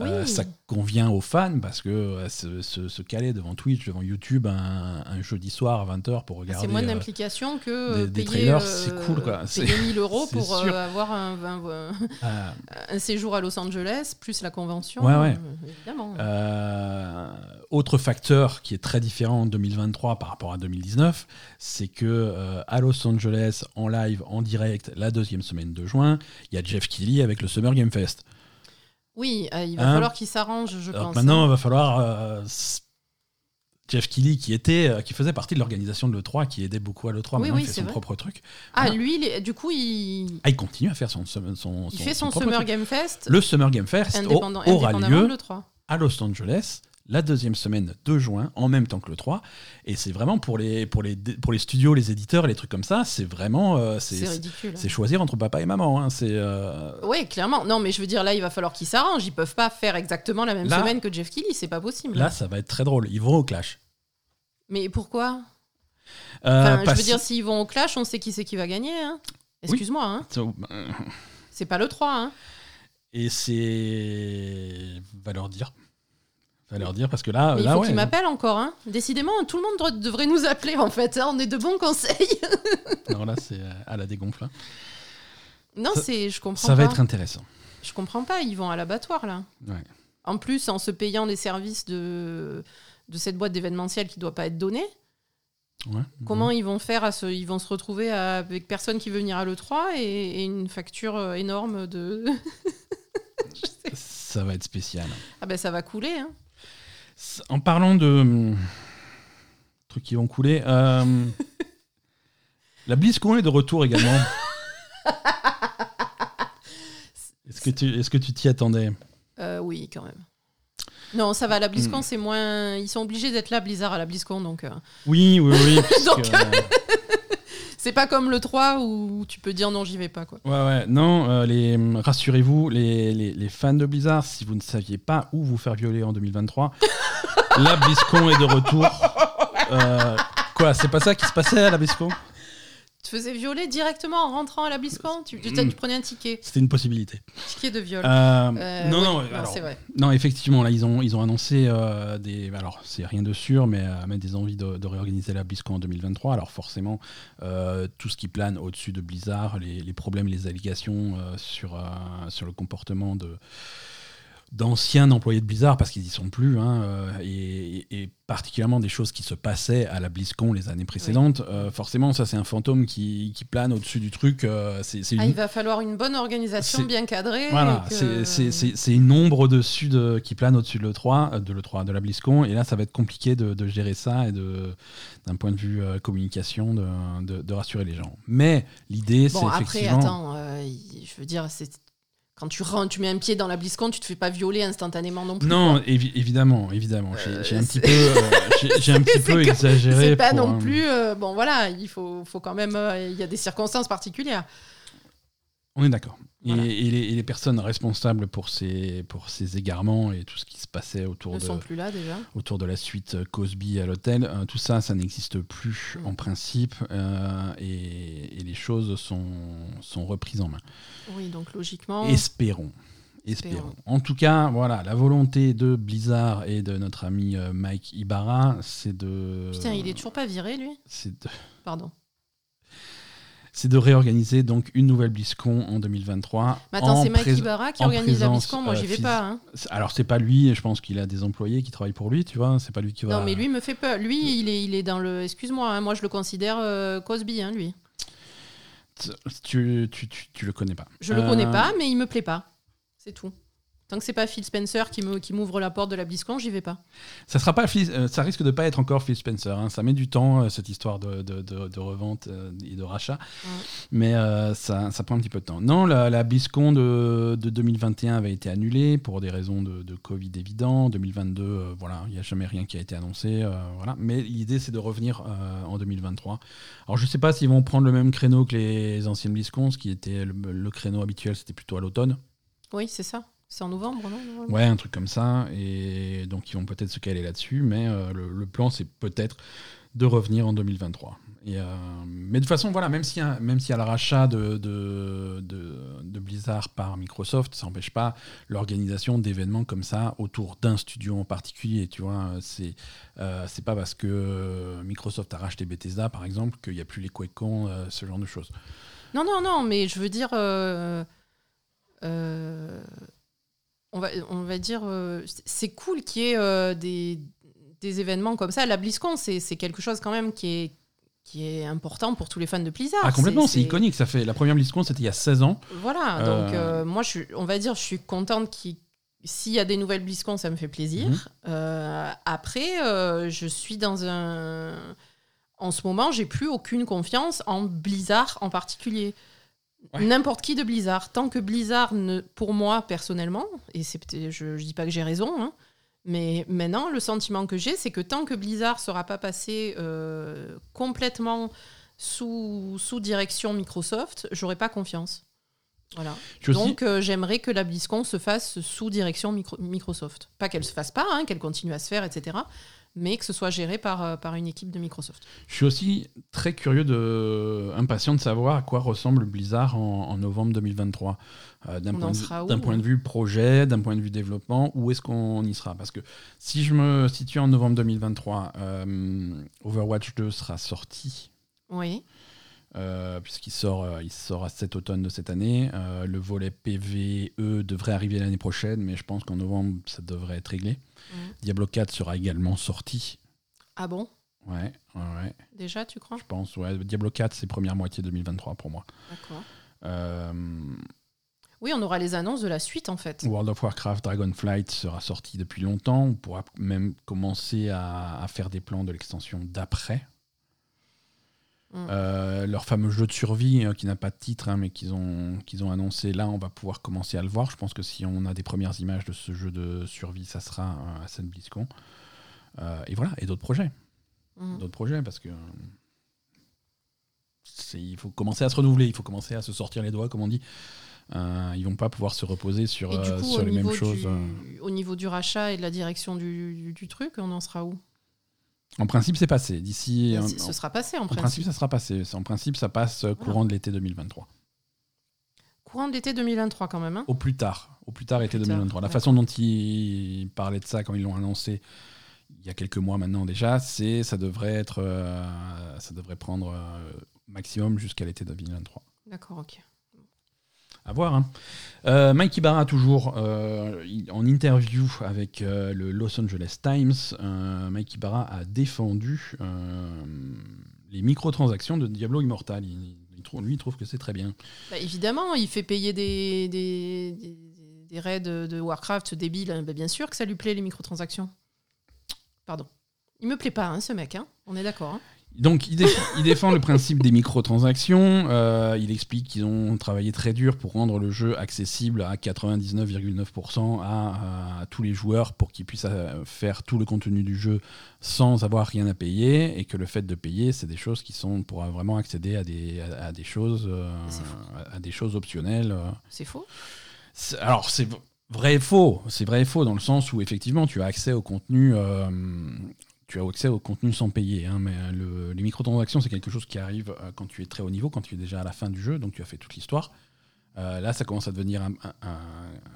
Euh, ça convient aux fans, parce que euh, se, caler devant Twitch, devant YouTube un, jeudi soir à 20h pour regarder. C'est moins d'implication que des, payer, trailers, c'est cool. Quoi. Payer 1000 euros pour avoir un, ah. un, séjour à Los Angeles, plus la convention. Ouais, ouais. évidemment. autre facteur qui est très différent en 2023 par rapport à 2019, c'est que à Los Angeles, en live, en direct, la deuxième semaine, de juin, il y a Jeff Keighley avec le Summer Game Fest. Oui, euh, il va hein falloir qu'il s'arrange, je pense. Maintenant, il va falloir. Euh, Jeff Keighley, qui, était, euh, qui faisait partie de l'organisation de l'E3, qui aidait beaucoup à l'E3, oui, il fait son propre truc. Ah, lui, du coup, il... Ah, il continue à faire son, son, son Il fait son, Summer Game Fest. Le Summer Game Fest aura lieu à Los Angeles la deuxième semaine de juin, en même temps que le 3. Et c'est vraiment pour les, pour, les, pour les studios, les éditeurs, les trucs comme ça, c'est vraiment. Euh, c'est ridicule. C'est choisir entre papa et maman. Hein, c'est. Euh, Oui, clairement. Non, mais je veux dire, là, il va falloir qu'ils s'arrangent. Ils peuvent pas faire exactement la même semaine que Jeff Kelly, c'est pas possible. Là, ça va être très drôle. Ils vont au clash. Mais pourquoi? Euh, Je veux dire, s'ils vont au clash, on sait qui c'est qui va gagner. Hein. Excuse-moi. Hein. C'est pas le 3. Hein. Et c'est. va leur dire va leur dire parce que là, il faut qu'ils m'appellent encore. Hein. Décidément, tout le monde devrait nous appeler en fait. Hein. On est de bons conseils. non, là, c'est euh, à la dégonfle. Hein. Non, c'est, je comprends. Ça va être intéressant. Je comprends pas. Ils vont à l'abattoir là. En plus, en se payant les services de de cette boîte d'événementiel qui doit pas être donnée. Comment ils vont faire à ce... Ils vont se retrouver avec personne qui veut venir à l'E3 et, et une facture euh, énorme de. ça va être spécial. Ah ben ça va couler. Hein. En parlant de hum, trucs qui vont couler, euh, la BlizzCon est de retour également. Est-ce que tu est-ce que tu t'y attendais? Euh, Oui, quand même. Non, ça va. La BlizzCon, hmm. c'est moins. Ils sont obligés d'être là, Blizzard, à la BlizzCon, donc. Euh. Oui, oui, oui. donc, c'est pas comme le 3 où tu peux dire non, j'y vais pas. Quoi. Ouais, ouais. Non, euh, les, rassurez-vous, les, les, fans de Blizzard, si vous ne saviez pas où vous faire violer en 2023, la BlizzCon est de retour. Euh, quoi, c'est pas ça qui se passait à la BlizzCon? Te faisais violer directement en rentrant à la BlizzCon tu, tu, prenais un ticket. C'était une possibilité. Ticket de viol. Euh, euh, non, non, c'est vrai. Non, effectivement, là, ils ont, ils ont annoncé euh, des. Alors, c'est rien de sûr, mais, mais des envies de, réorganiser la BlizzCon en 2023. Alors, forcément, tout ce qui plane au-dessus de Blizzard, les, les problèmes, les allégations sur, sur le comportement de d'anciens employés de Blizzard, parce qu'ils y sont plus, hein, euh, et, particulièrement des choses qui se passaient à la BlizzCon les années précédentes. Euh, forcément, ça c'est un fantôme qui, plane au-dessus du truc. Euh, c'est, ah, Il va falloir une bonne organisation bien cadrée. Voilà, c'est, une ombre au-dessus de, qui plane au-dessus de l'E3, de l'E3, de la BlizzCon, et là ça va être compliqué de, gérer ça et de, d'un point de vue communication de, rassurer les gens. Mais l'idée c'est après, effectivement... attends, je veux dire, c'est quand tu rentres, tu mets un pied dans la BlizzCon, tu te fais pas violer instantanément non plus. Non, évidemment, évidemment. j'ai un petit peu, euh, j'ai un petit peu exagéré. C'est pas non plus. Euh, bon, voilà, il faut, faut quand même. Euh, il y a des circonstances particulières. On est d'accord. Et, les, personnes responsables pour ces, pour ces égarements et tout ce qui se passait autour, ne de, sont plus là, déjà. autour de la suite Cosby à l'hôtel, tout ça, ça n'existe plus mm. en principe et, les choses sont, sont reprises en main. Oui, donc logiquement. Espérons. Espérons. En tout cas, voilà, la volonté de Blizzard et de notre ami Mike Ibarra, c'est de. Putain, il est toujours pas viré, lui? C'est de... Pardon c'est de réorganiser donc une nouvelle BlizzCon en 2023. Mais attends, c'est Mike Ibarra qui organise la BlizzCon, moi j'y vais pas. Hein. Alors c'est pas lui, je pense qu'il a des employés qui travaillent pour lui, tu vois, c'est pas lui qui va. Non, mais lui me fait peur. Lui, il est, il est dans le. Excuse-moi, hein, moi je le considère euh, Cosby, hein, lui. Tu, tu, tu, tu, le connais pas. Je le connais euh, pas, mais il me plaît pas. C'est tout. Tant que c'est pas Phil Spencer qui m'ouvre la porte de la BlizzCon, j'y vais pas. Ça sera pas euh, ça risque de pas être encore Phil Spencer. Hein. Ça met du temps euh, cette histoire de, de, de, revente euh, et de rachat, mais ça, ça, prend un petit peu de temps. Non, la, la BlizzCon de, 2021 avait été annulée pour des raisons de, Covid évident. 2022, voilà, il n'y a jamais rien qui a été annoncé, voilà. Mais l'idée c'est de revenir en 2023. Alors je sais pas s'ils vont prendre le même créneau que les anciennes BlizzCon, ce qui était le créneau habituel, c'était plutôt à l'automne. Oui, c'est ça. C'est en novembre, non Ouais, un truc comme ça. Et donc, ils vont peut-être se caler là-dessus. Mais euh, le, plan, c'est peut-être de revenir en 2023. Et, euh, mais de toute façon, voilà, même s'il y, a, même s'il y a le rachat de, de, de, Blizzard par Microsoft, ça n'empêche pas l'organisation d'événements comme ça autour d'un studio en particulier. Tu vois, c'est euh, c'est pas parce que Microsoft a racheté Bethesda, par exemple, qu'il n'y a plus les QuakeCon, ce genre de choses. Non, non, non, mais je veux dire on va, on va dire, euh, c'est cool qu'il y ait euh, des, des, événements comme ça. La BlizzCon, c'est quelque chose quand même qui est, qui est important pour tous les fans de Blizzard. Ah, complètement, c'est iconique. Ça fait, la première BlizzCon, c'était il y a 16 ans. Voilà, donc euh, moi, je, on va dire, je suis contente qu'il s'il y a des nouvelles BlizzCon, ça me fait plaisir. Mhm. après, je suis dans un. En ce moment, j'ai plus aucune confiance en Blizzard en particulier. N'importe qui de Blizzard. Tant que Blizzard, ne, pour moi personnellement, et c'est je ne dis pas que j'ai raison, hein, mais maintenant, le sentiment que j'ai, c'est que tant que Blizzard ne sera pas passé euh, complètement sous, sous direction Microsoft, j'aurai pas confiance. Voilà. Donc euh, j'aimerais que la BlizzCon se fasse sous direction Microsoft. Pas qu'elle se fasse pas, hein, qu'elle continue à se faire, etc mais que ce soit géré par, euh, par une équipe de Microsoft. Je suis aussi très curieux, de, impatient de savoir à quoi ressemble Blizzard en, novembre 2023. Euh, d'un point, de, point de vue projet, d'un point de vue développement, où est-ce qu'on y sera? Parce que si je me situe en novembre 2023, euh, Overwatch 2 sera sorti. Oui. Puisqu'il sort, il sort à cet automne de cette année. le volet PVE devrait arriver l'année prochaine, mais je pense qu'en novembre, ça devrait être réglé. Mm. Diablo 4 sera également sorti. Ah bon? Ouais, ouais, Déjà, tu crois? Je pense, ouais. Diablo 4, c'est première moitié 2023 pour moi. D'accord. Euh, oui, on aura les annonces de la suite en fait. World of Warcraft Dragonflight sera sorti depuis longtemps. On pourra même commencer à faire des plans de l'extension d'après. Mm. Euh, leur fameux jeu de survie hein, qui n'a pas de titre hein, mais qu'ils ont, qu'ils ont annoncé là on va pouvoir commencer à le voir. Je pense que si on a des premières images de ce jeu de survie ça sera euh, à Saint BlizzCon. Euh, et voilà. Et d'autres projets. Mm. d'autres projets parce que il faut commencer à se renouveler. Il faut commencer à se sortir les doigts comme on dit. Ils vont pas pouvoir se reposer sur, sur les mêmes choses au niveau du rachat et de la direction du, du truc on en sera où? En principe, c'est passé. D'ici. Ce sera passé en, principe. En principe, ça sera passé. En principe, ça passe euh, courant de l'été 2023. Courant de l'été 2023 quand même. Hein au plus tard. Au plus tard, été 2023. La façon dont ils parlaient de ça quand ils l'ont annoncé il y a quelques mois maintenant déjà, c'est ça devrait être, euh, ça devrait prendre euh, maximum jusqu'à l'été 2023. D'accord, ok. À voir. Hein. Euh, Mike Ibarra, toujours euh, en interview avec euh, le Los Angeles Times, Mike Ibarra a défendu les microtransactions de Diablo Immortal. Lui, il trouve que c'est très bien. Bah, évidemment, il fait payer des, raids de Warcraft débiles. Bah, bien sûr que ça lui plaît, les microtransactions. Pardon. Il me plaît pas, hein, ce mec. Hein. On est d'accord. Hein. Donc, il, défend, le principe des microtransactions. Euh, il explique qu'ils ont travaillé très dur pour rendre le jeu accessible à 99,9% à, tous les joueurs pour qu'ils puissent euh, faire tout le contenu du jeu sans avoir rien à payer. Et que le fait de payer, c'est des choses qui sont pour vraiment accéder à des, à, des, choses, euh, à, des choses optionnelles. C'est faux Alors, c'est vrai et faux. C'est vrai et faux dans le sens où effectivement, tu as accès au contenu tu as accès au contenu sans payer. Hein, mais euh, le, les microtransactions, c'est quelque chose qui arrive euh, quand tu es très haut niveau, quand tu es déjà à la fin du jeu, donc tu as fait toute l'histoire. Euh, là, ça commence à devenir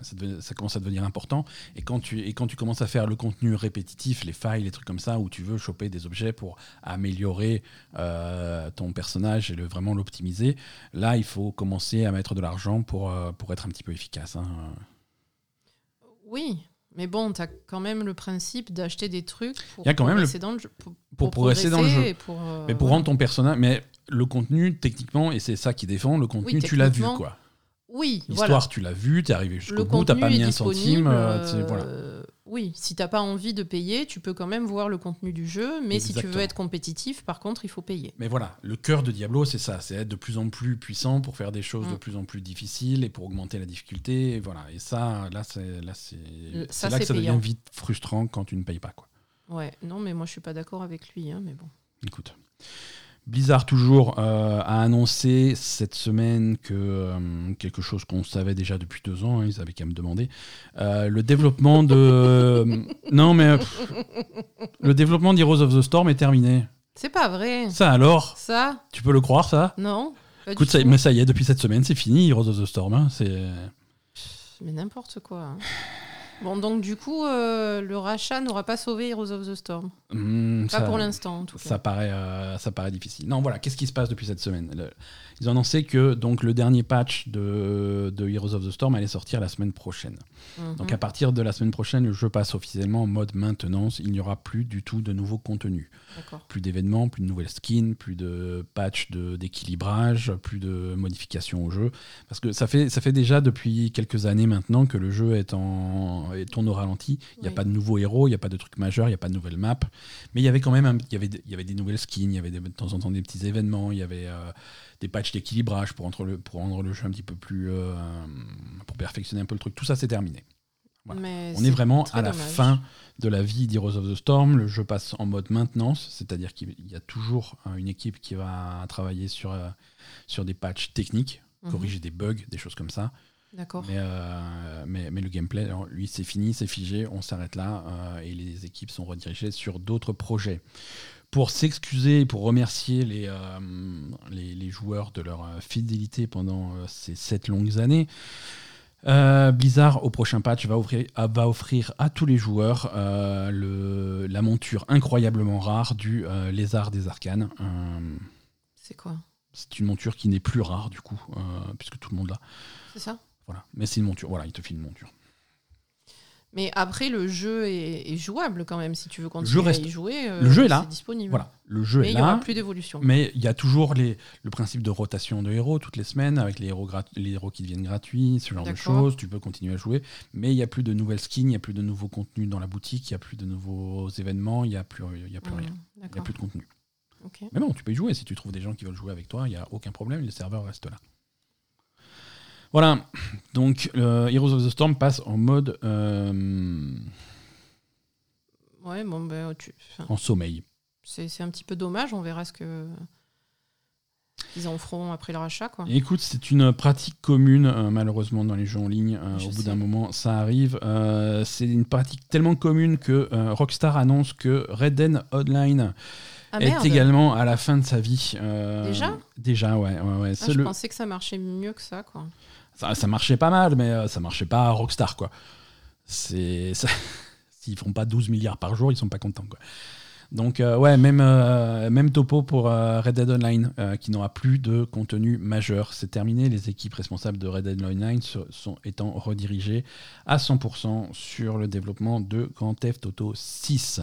ça, commence à devenir important. Et quand tu et quand tu commences à faire le contenu répétitif, les failles, les trucs comme ça, où tu veux choper des objets pour améliorer ton personnage et vraiment l'optimiser, là, il faut commencer à mettre de l'argent pour pour être un petit peu efficace. Hein. Oui, mais bon, tu as quand même le principe d'acheter des trucs pour progresser dans le jeu. Pour, progresser dans le jeu. Euh, mais pour rendre ton personnage. Mais le contenu, techniquement, et c'est ça qui défend, le contenu, tu l'as vu, quoi. Oui, L'histoire, tu l'as vu, tu es arrivé jusqu'au bout, tu pas mis un centime. Euh, voilà. Oui, si t'as pas envie de payer, tu peux quand même voir le contenu du jeu, mais si tu veux être compétitif, par contre, il faut payer. Mais voilà, le cœur de Diablo, c'est ça, c'est être de plus en plus puissant pour faire des choses de mm. plus en plus difficiles et pour augmenter la difficulté. Et voilà, et ça, là, c'est là, c'est là que ça devient vite frustrant quand tu ne payes pas, quoi. Ouais, non, mais moi, je suis pas d'accord avec lui, hein, mais bon. Écoute. Blizzard toujours euh, a annoncé cette semaine que euh, quelque chose qu'on savait déjà depuis deux ans, hein, ils avaient qu'à me demander, euh, le développement de non mais le développement d'Heroes of the Storm est terminé. C'est pas vrai. Ça alors? Ça? Tu peux le croire ça? Non. Écoute, ça, mais ça y est, depuis cette semaine, c'est fini Heroes of the Storm. Hein, c'est. Mais n'importe quoi. Hein. Bon, donc du coup, euh, le rachat n'aura pas sauvé Heroes of the Storm. Hmm, pas pour l'instant, en tout cas. Ça paraît, euh, ça paraît difficile. Non, voilà, qu'est-ce qui se passe depuis cette semaine? Ils ont annoncé que donc, le dernier patch de, de, Heroes of the Storm allait sortir la semaine prochaine. Mhm. Donc à partir de la semaine prochaine, le jeu passe officiellement en mode maintenance. Il n'y aura plus du tout de nouveaux contenus. Plus d'événements, plus de nouvelles skins, plus de patchs d'équilibrage, plus de modifications au jeu. Parce que ça fait, ça fait déjà depuis quelques années maintenant que le jeu est en est tourne au ralenti. Il n'y a pas de nouveaux héros, il n'y a pas de trucs majeurs, il n'y a pas de nouvelles maps. Mais il y avait quand même il, y avait, y avait des nouvelles skins, il y avait de temps en temps des petits événements, il y avait euh, des patchs d'équilibrage pour, le, pour rendre le jeu un petit peu plus. Euh, pour perfectionner un peu le truc. Tout ça, c'est terminé. On est, vraiment à la fin de la vie d'Heroes of the Storm. Le jeu passe en mode maintenance, c'est-à-dire qu'il y a toujours euh, une équipe qui va travailler sur, sur des patchs techniques, mhm. corriger des bugs, des choses comme ça. D'accord. Euh, mais, mais, le gameplay, lui, c'est fini, c'est figé, on s'arrête là euh, et les équipes sont redirigées sur d'autres projets. Pour s'excuser, pour remercier les, euh, les, les, joueurs de leur fidélité pendant ces sept longues années, Blizzard, au prochain patch, va offrir, va offrir à tous les joueurs le, la monture incroyablement rare du Lézard des Arcanes. c'est quoi? C'est une monture qui n'est plus rare, du coup, puisque tout le monde l'a. C'est ça? Mais c'est une monture. Voilà, il te file une monture. Mais après, le jeu est, jouable quand même. Si tu veux continuer à y jouer, euh, le jeu est là. disponible. Voilà, le jeu mais est là. Il n'y aura plus d'évolution. Mais il y a toujours les, le principe de rotation de héros toutes les semaines, avec les héros, les héros qui deviennent gratuits, ce genre de choses. Tu peux continuer à jouer. Mais il n'y a plus de nouvelles skins, il n'y a plus de nouveaux contenus dans la boutique, il n'y a plus de nouveaux événements, il n'y a plus, y a plus mmh, rien. Il n'y a plus de contenu. Mais bon, tu peux y jouer. Si tu trouves des gens qui veulent jouer avec toi, il n'y a aucun problème. Les serveurs restent là. Voilà, donc euh, Heroes of the Storm passe en mode. Euh, ouais, bon, ben, en sommeil. C'est un petit peu dommage, on verra ce que. Ils en feront après le rachat. Quoi. écoute, c'est une pratique commune, euh, malheureusement, dans les jeux en ligne. au bout d'un moment, ça arrive. c'est une pratique tellement commune que Rockstar annonce que Red Dead Online ah, est également à la fin de sa vie. déjà? Déjà, ouais. ouais, ouais. Ah, je pensais que ça marchait mieux que ça. quoi. Ça, marchait pas mal, mais euh, ça marchait pas à Rockstar, quoi. S'ils font pas 12 milliards par jour, ils sont pas contents, quoi. Donc ouais, même, même topo pour Red Dead Online, qui n'aura plus de contenu majeur. C'est terminé, les équipes responsables de Red Dead Online sont étant redirigées à 100% sur le développement de Grand Theft Auto 6.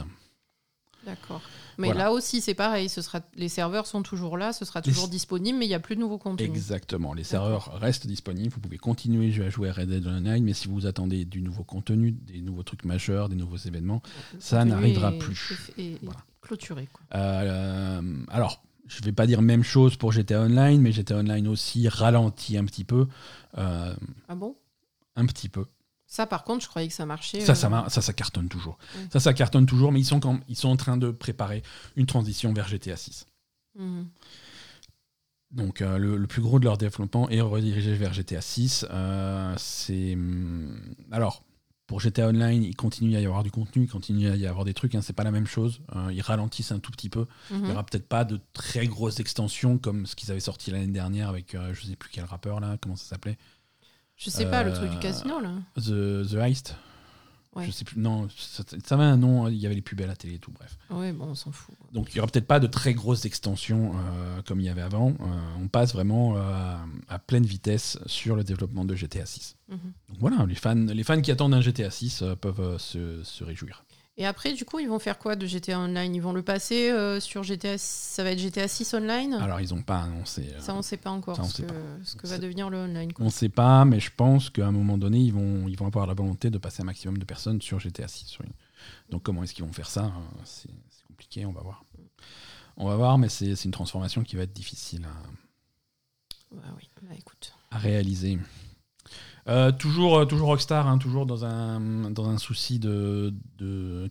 D'accord. Mais là aussi, c'est pareil. Ce sera, les serveurs sont toujours là, ce sera toujours disponible, mais il n'y a plus de nouveaux contenus. Exactement. Les serveurs restent disponibles. Vous pouvez continuer à jouer à Red Dead Online, mais si vous attendez du nouveau contenu, des nouveaux trucs majeurs, des nouveaux événements, ça n'arrivera plus. Et, clôturé. Euh, alors, je ne vais pas dire même chose pour GTA Online, mais GTA Online aussi ralentit un petit peu. Euh, ah bon? Un petit peu. Ça, par contre, je croyais que ça marchait. Ça, ça, euh, ça, ça, cartonne toujours. Ça, ça cartonne toujours, mais ils sont, quand, ils sont en train de préparer une transition vers GTA 6. Mhm. Donc, euh, le, plus gros de leur développement est redirigé vers GTA 6. Euh, c'est. Hum, alors, pour GTA Online, il continue à y avoir du contenu, il continue à y avoir des trucs, hein, c'est pas la même chose. ils ralentissent un tout petit peu. Il n'y mhm. aura peut-être pas de très grosses extensions comme ce qu'ils avaient sorti l'année dernière avec je sais plus quel rappeur là, comment ça s'appelait je sais pas, le truc du casino, là. The, The Heist Je sais plus. Non, ça, ça, avait un nom, il y avait les pubs à la télé et tout, bref. Ouais, bon, on s'en fout. Donc il y aura peut-être pas de très grosses extensions euh, comme il y avait avant. Euh, on passe vraiment euh, à pleine vitesse sur le développement de GTA 6. Mhm. Donc voilà, les fans, les fans qui attendent un GTA 6 peuvent se, se réjouir. Et après, du coup, ils vont faire quoi de GTA Online? Ils vont le passer euh, sur GTA Ça va être GTA 6 Online? Alors, ils n'ont pas annoncé. Euh, ça, on ne sait pas encore ce, que, ce, que, va devenir le Online. On ne sait pas, mais je pense qu'à un moment donné, ils vont, ils vont avoir la volonté de passer un maximum de personnes sur GTA 6. Donc, comment est-ce qu'ils vont faire ça? Hein, C'est compliqué, on va voir. On va voir, mais c'est une transformation qui va être difficile à, bah oui. bah, écoute. à réaliser. Euh, toujours, euh, toujours Rockstar, hein, toujours dans un, dans un souci de,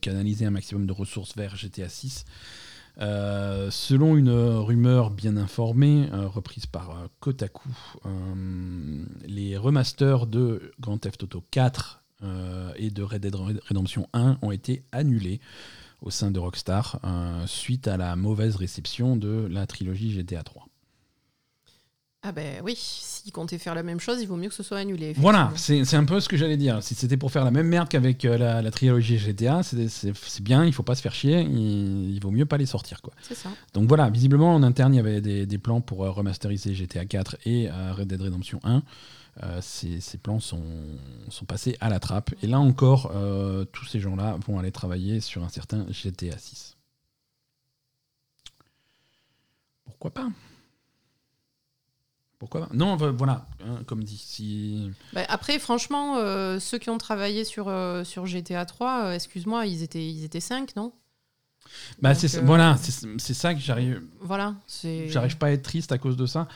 canaliser un maximum de ressources vers GTA 6. Euh, selon une rumeur bien informée, reprise par Kotaku, les remasters de Grand Theft Auto 4 et de Red Dead Redemption 1 ont été annulés au sein de Rockstar suite à la mauvaise réception de la trilogie GTA 3. Ah ben oui, s'ils comptaient faire la même chose, il vaut mieux que ce soit annulé. Voilà, c'est un peu ce que j'allais dire. Si c'était pour faire la même merde qu'avec euh, la, trilogie GTA, c'est bien, il faut pas se faire chier, il, vaut mieux pas les sortir. quoi. C'est ça. Donc voilà, visiblement en interne, il y avait des, plans pour euh, remasteriser GTA 4 et euh, Red Dead Redemption 1. ces, plans sont, sont, passés à la trappe. Et là encore, tous ces gens-là vont aller travailler sur un certain GTA 6. Pourquoi pas? Pourquoi Non, voilà, hein, comme dit. Si... Bah, après, franchement, euh, ceux qui ont travaillé sur, euh, sur GTA 3, euh, excuse-moi, ils étaient, ils étaient 5, non? Bah, c'est voilà, c'est ça que j'arrive. Voilà, j'arrive pas à être triste à cause de ça.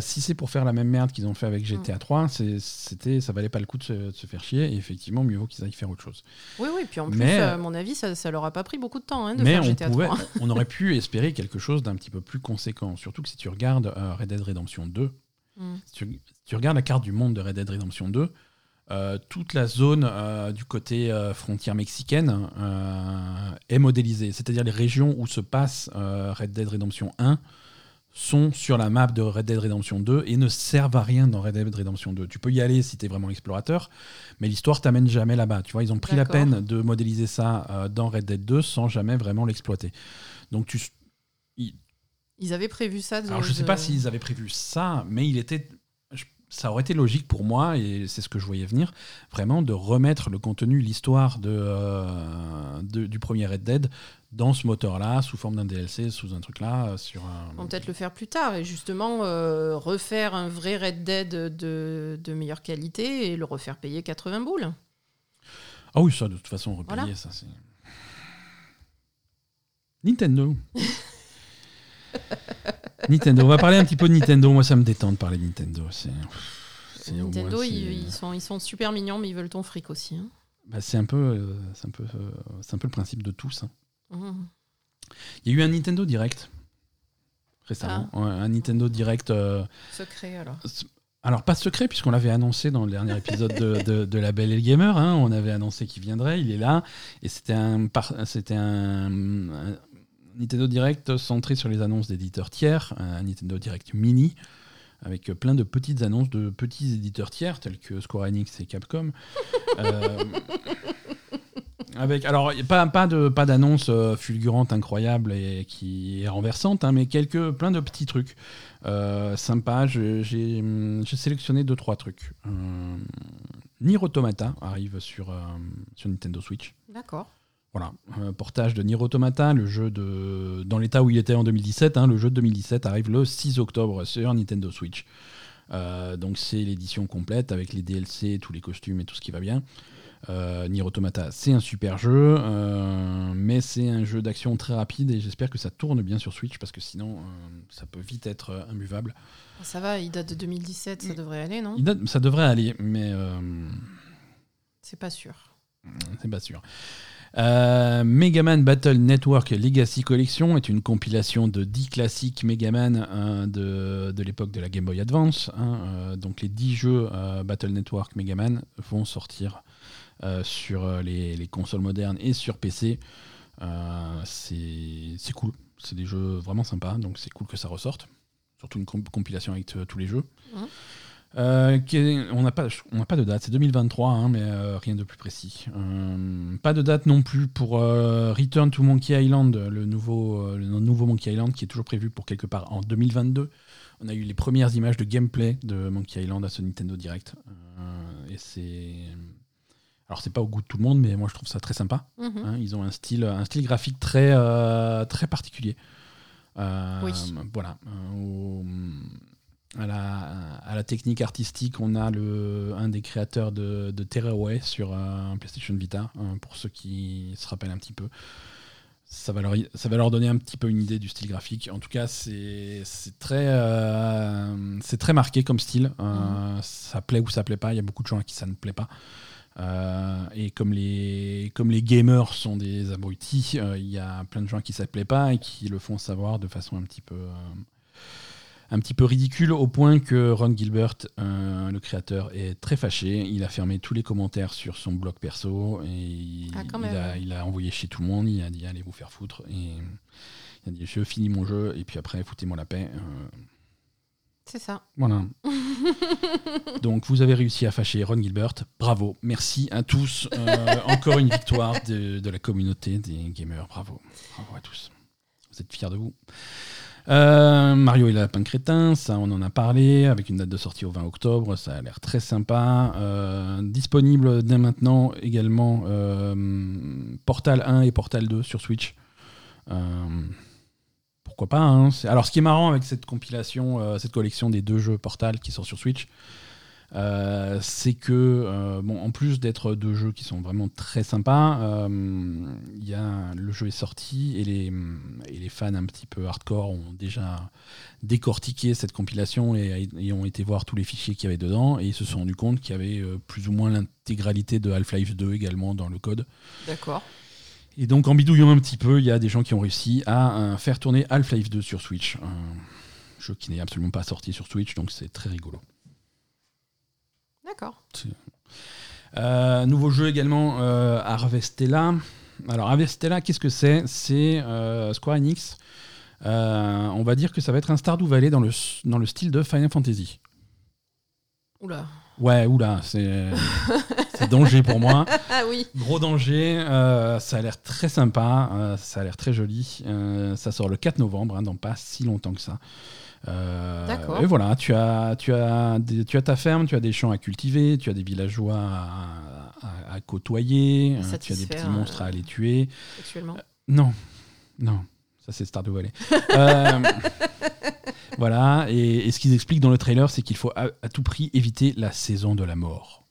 si c'est pour faire la même merde qu'ils ont fait avec GTA 3, c'était, ça valait pas le coup de se, faire chier. Et effectivement, mieux vaut qu'ils aillent faire autre chose. Oui, oui. Puis en plus, à mon avis, ça, ça leur a pas pris beaucoup de temps hein, de faire GTA 3. on aurait pu espérer quelque chose d'un petit peu plus conséquent. Surtout que si tu regardes Red Dead Redemption 2, mm. si tu, regardes la carte du monde de Red Dead Redemption 2, euh, toute la zone euh, du côté euh, frontière mexicaine est modélisée. C'est-à-dire les régions où se passe Red Dead Redemption 1 sont sur la map de Red Dead Redemption 2 et ne servent à rien dans Red Dead Redemption 2. Tu peux y aller si tu es vraiment explorateur, mais l'histoire t'amène jamais là-bas. Tu vois, ils ont pris la peine de modéliser ça dans Red Dead 2 sans jamais vraiment l'exploiter. Donc tu ils avaient prévu ça. Alors je sais pas s'ils avaient prévu ça, mais il était ça aurait été logique pour moi, et c'est ce que je voyais venir, vraiment de remettre le contenu, l'histoire de, euh, du premier Red Dead dans ce moteur-là, sous forme d'un DLC, sous un truc-là. Euh, sur On va peut-être le faire plus tard, et justement euh, refaire un vrai Red Dead de, de, meilleure qualité et le refaire payer 80 boules. Ah oui, ça, de toute façon, repayer, ça c'est. Nintendo Nintendo. On va parler un petit peu de Nintendo. Moi, ça me détend de parler de Nintendo. Nintendo, ils, sont, ils sont super mignons, mais ils veulent ton fric aussi. Hein. Bah, c'est un, peu, euh, un, peu, euh, un peu le principe de tous. Hein. Mmh. Il y a eu un Nintendo Direct récemment. Ah. un Nintendo Direct. Euh, secret alors alors, pas secret, puisqu'on l'avait annoncé dans le dernier épisode de, de, La Belle et le Gamer. Hein. on avait annoncé qu'il viendrait, il est là. Et c'était un, c'était un, Nintendo Direct centré sur les annonces d'éditeurs tiers, un Nintendo Direct mini, avec plein de petites annonces de petits éditeurs tiers, tels que Square Enix et Capcom. Euh, Avec, alors, pas, pas de pas d'annonce euh, fulgurante, incroyable et qui est renversante, hein, mais quelques, plein de petits trucs euh, sympas. J'ai sélectionné deux trois trucs. Euh, Nier Automata arrive sur, sur Nintendo Switch. D'accord. Voilà, un portage de Nier Automata, le jeu de dans l'état où il était en 2017. Hein, le jeu de 2017 arrive le 6 octobre sur Nintendo Switch. donc c'est l'édition complète avec les DLC, tous les costumes et tout ce qui va bien. Euh, Nier Automata, c'est un super jeu, euh, mais c'est un jeu d'action très rapide et j'espère que ça tourne bien sur Switch parce que sinon euh, ça peut vite être imbuvable. Ça va, il date de 2017, ça devrait aller, non? Ça devrait aller, mais. C'est pas sûr. C'est pas sûr. Megaman Battle Network Legacy Collection est une compilation de 10 classiques Megaman de, de l'époque de la Game Boy Advance. Hein, donc les 10 jeux Battle Network Megaman vont sortir euh, sur euh, les, consoles modernes et sur PC. Euh, c'est cool. C'est des jeux vraiment sympas, donc c'est cool que ça ressorte. Surtout une compilation avec tous les jeux. On n'a pas, pas de date, c'est 2023, hein, mais rien de plus précis. pas de date non plus pour Return to Monkey Island, le nouveau, le nouveau Monkey Island qui est toujours prévu pour quelque part en 2022. On a eu les premières images de gameplay de Monkey Island à ce Nintendo Direct. et c'est alors c'est pas au goût de tout le monde, mais moi je trouve ça très sympa. Mhm. Hein, ils ont un style, un style graphique très, euh, très particulier. Euh, voilà. Euh, à, la, à, la, technique artistique, on a le, un des créateurs de, de Terraway sur un PlayStation Vita, hein, pour ceux qui se rappellent un petit peu. Ça va, leur, ça va leur donner un petit peu une idée du style graphique. En tout cas, c'est très, c'est très marqué comme style. Mhm. Ça plaît ou ça plaît pas. Il y a beaucoup de gens à qui ça ne plaît pas. Euh, et comme les, comme les gamers sont des abrutis, euh, il y a plein de gens qui ne s'appelaient pas et qui le font savoir de façon un petit peu, euh, un petit peu ridicule, au point que Ron Gilbert, le créateur, est très fâché. Il a fermé tous les commentaires sur son blog perso et il, ah, il, a, envoyé chez tout le monde. Il a dit allez vous faire foutre. Et il a dit je finis mon jeu et puis après foutez-moi la paix. C'est ça. Voilà. Donc vous avez réussi à fâcher Ron Gilbert. Bravo. Merci à tous. Euh, encore une victoire de, la communauté des gamers. Bravo. Bravo à tous. Vous êtes fiers de vous. Euh, Mario et la lapin crétin, ça on en a parlé, avec une date de sortie au 20 octobre, ça a l'air très sympa. Euh, disponible dès maintenant également Portal 1 et Portal 2 sur Switch pourquoi pas. Hein. Alors, ce qui est marrant avec cette compilation, euh, cette collection des deux jeux Portal qui sont sur Switch, euh, c'est que, euh, bon, en plus d'être deux jeux qui sont vraiment très sympas, y a, le jeu est sorti et les, et les fans un petit peu hardcore ont déjà décortiqué cette compilation et, et ont été voir tous les fichiers qu'il y avait dedans et ils se sont rendus compte qu'il y avait plus ou moins l'intégralité de Half-Life 2 également dans le code. D'accord. Et donc en bidouillant un petit peu, il y a des gens qui ont réussi à euh, faire tourner Half-Life 2 sur Switch. Un jeu qui n'est absolument pas sorti sur Switch, donc c'est très rigolo. D'accord. Euh, nouveau jeu également, euh, Harvestella. Alors Harvestella, qu'est-ce que c'est? C'est Square Enix. on va dire que ça va être un Stardew Valley dans le, dans le style de Final Fantasy. Oula. Ouais, oula, c'est danger pour moi. ah oui. Gros danger. Euh, ça a l'air très sympa. Euh, ça a l'air très joli. Euh, ça sort le 4 novembre, hein, dans pas si longtemps que ça. D'accord. Et voilà, tu as, tu, as tu as ta ferme, tu as des champs à cultiver, tu as des villageois à, côtoyer, tu as des petits monstres à aller tuer. Actuellement Non, non. Ça, c'est Stardew Valley. Voilà, et, ce qu'ils expliquent dans le trailer, c'est qu'il faut à, tout prix éviter la saison de la mort.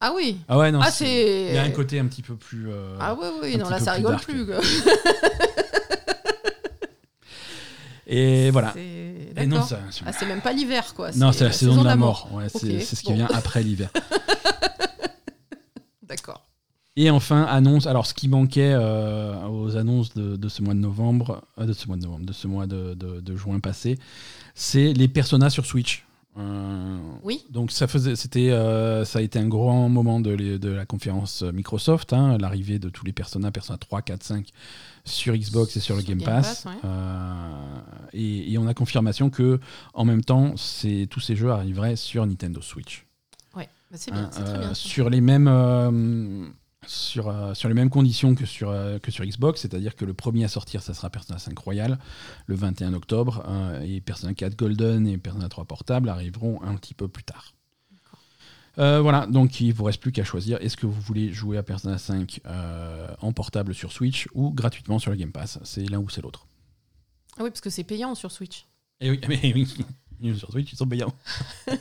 Ah oui Ah ouais, non, ah, il y a un côté un petit peu plus. Euh, ah oui, oui, non, là, ça rigole plus. et voilà. Et non, ah, c'est même pas l'hiver, quoi. Non, c'est la, saison, de la mort. Ouais, c'est ce qui vient après l'hiver. D'accord. Et enfin, annonce. Alors, ce qui manquait euh, aux annonces de, ce mois de novembre, euh, de ce mois de novembre, de ce mois de, de juin passé, c'est les personas sur Switch. Euh, oui. Donc ça faisait, c'était, euh, ça a été un grand moment de, de la conférence Microsoft, hein, l'arrivée de tous les personnages, Persona 3, 4, 5 sur Xbox et sur le Game, Pass. Euh, et, on a confirmation que en même temps, tous ces jeux arriveraient sur Nintendo Switch. Ouais, bah, c'est bien, hein, Sur les mêmes sur, euh, sur les mêmes conditions que sur, euh, que sur Xbox, c'est-à-dire que le premier à sortir, ça sera Persona 5 Royal le 21 octobre, et Persona 4 Golden et Persona 3 Portable arriveront un petit peu plus tard. voilà, donc il vous reste plus qu'à choisir est-ce que vous voulez jouer à Persona 5 en portable sur Switch ou gratuitement sur le Game Pass? C'est l'un ou c'est l'autre. Ah oui, parce que c'est payant sur Switch. Et eh oui, mais oui, sur Switch, ils sont payants. et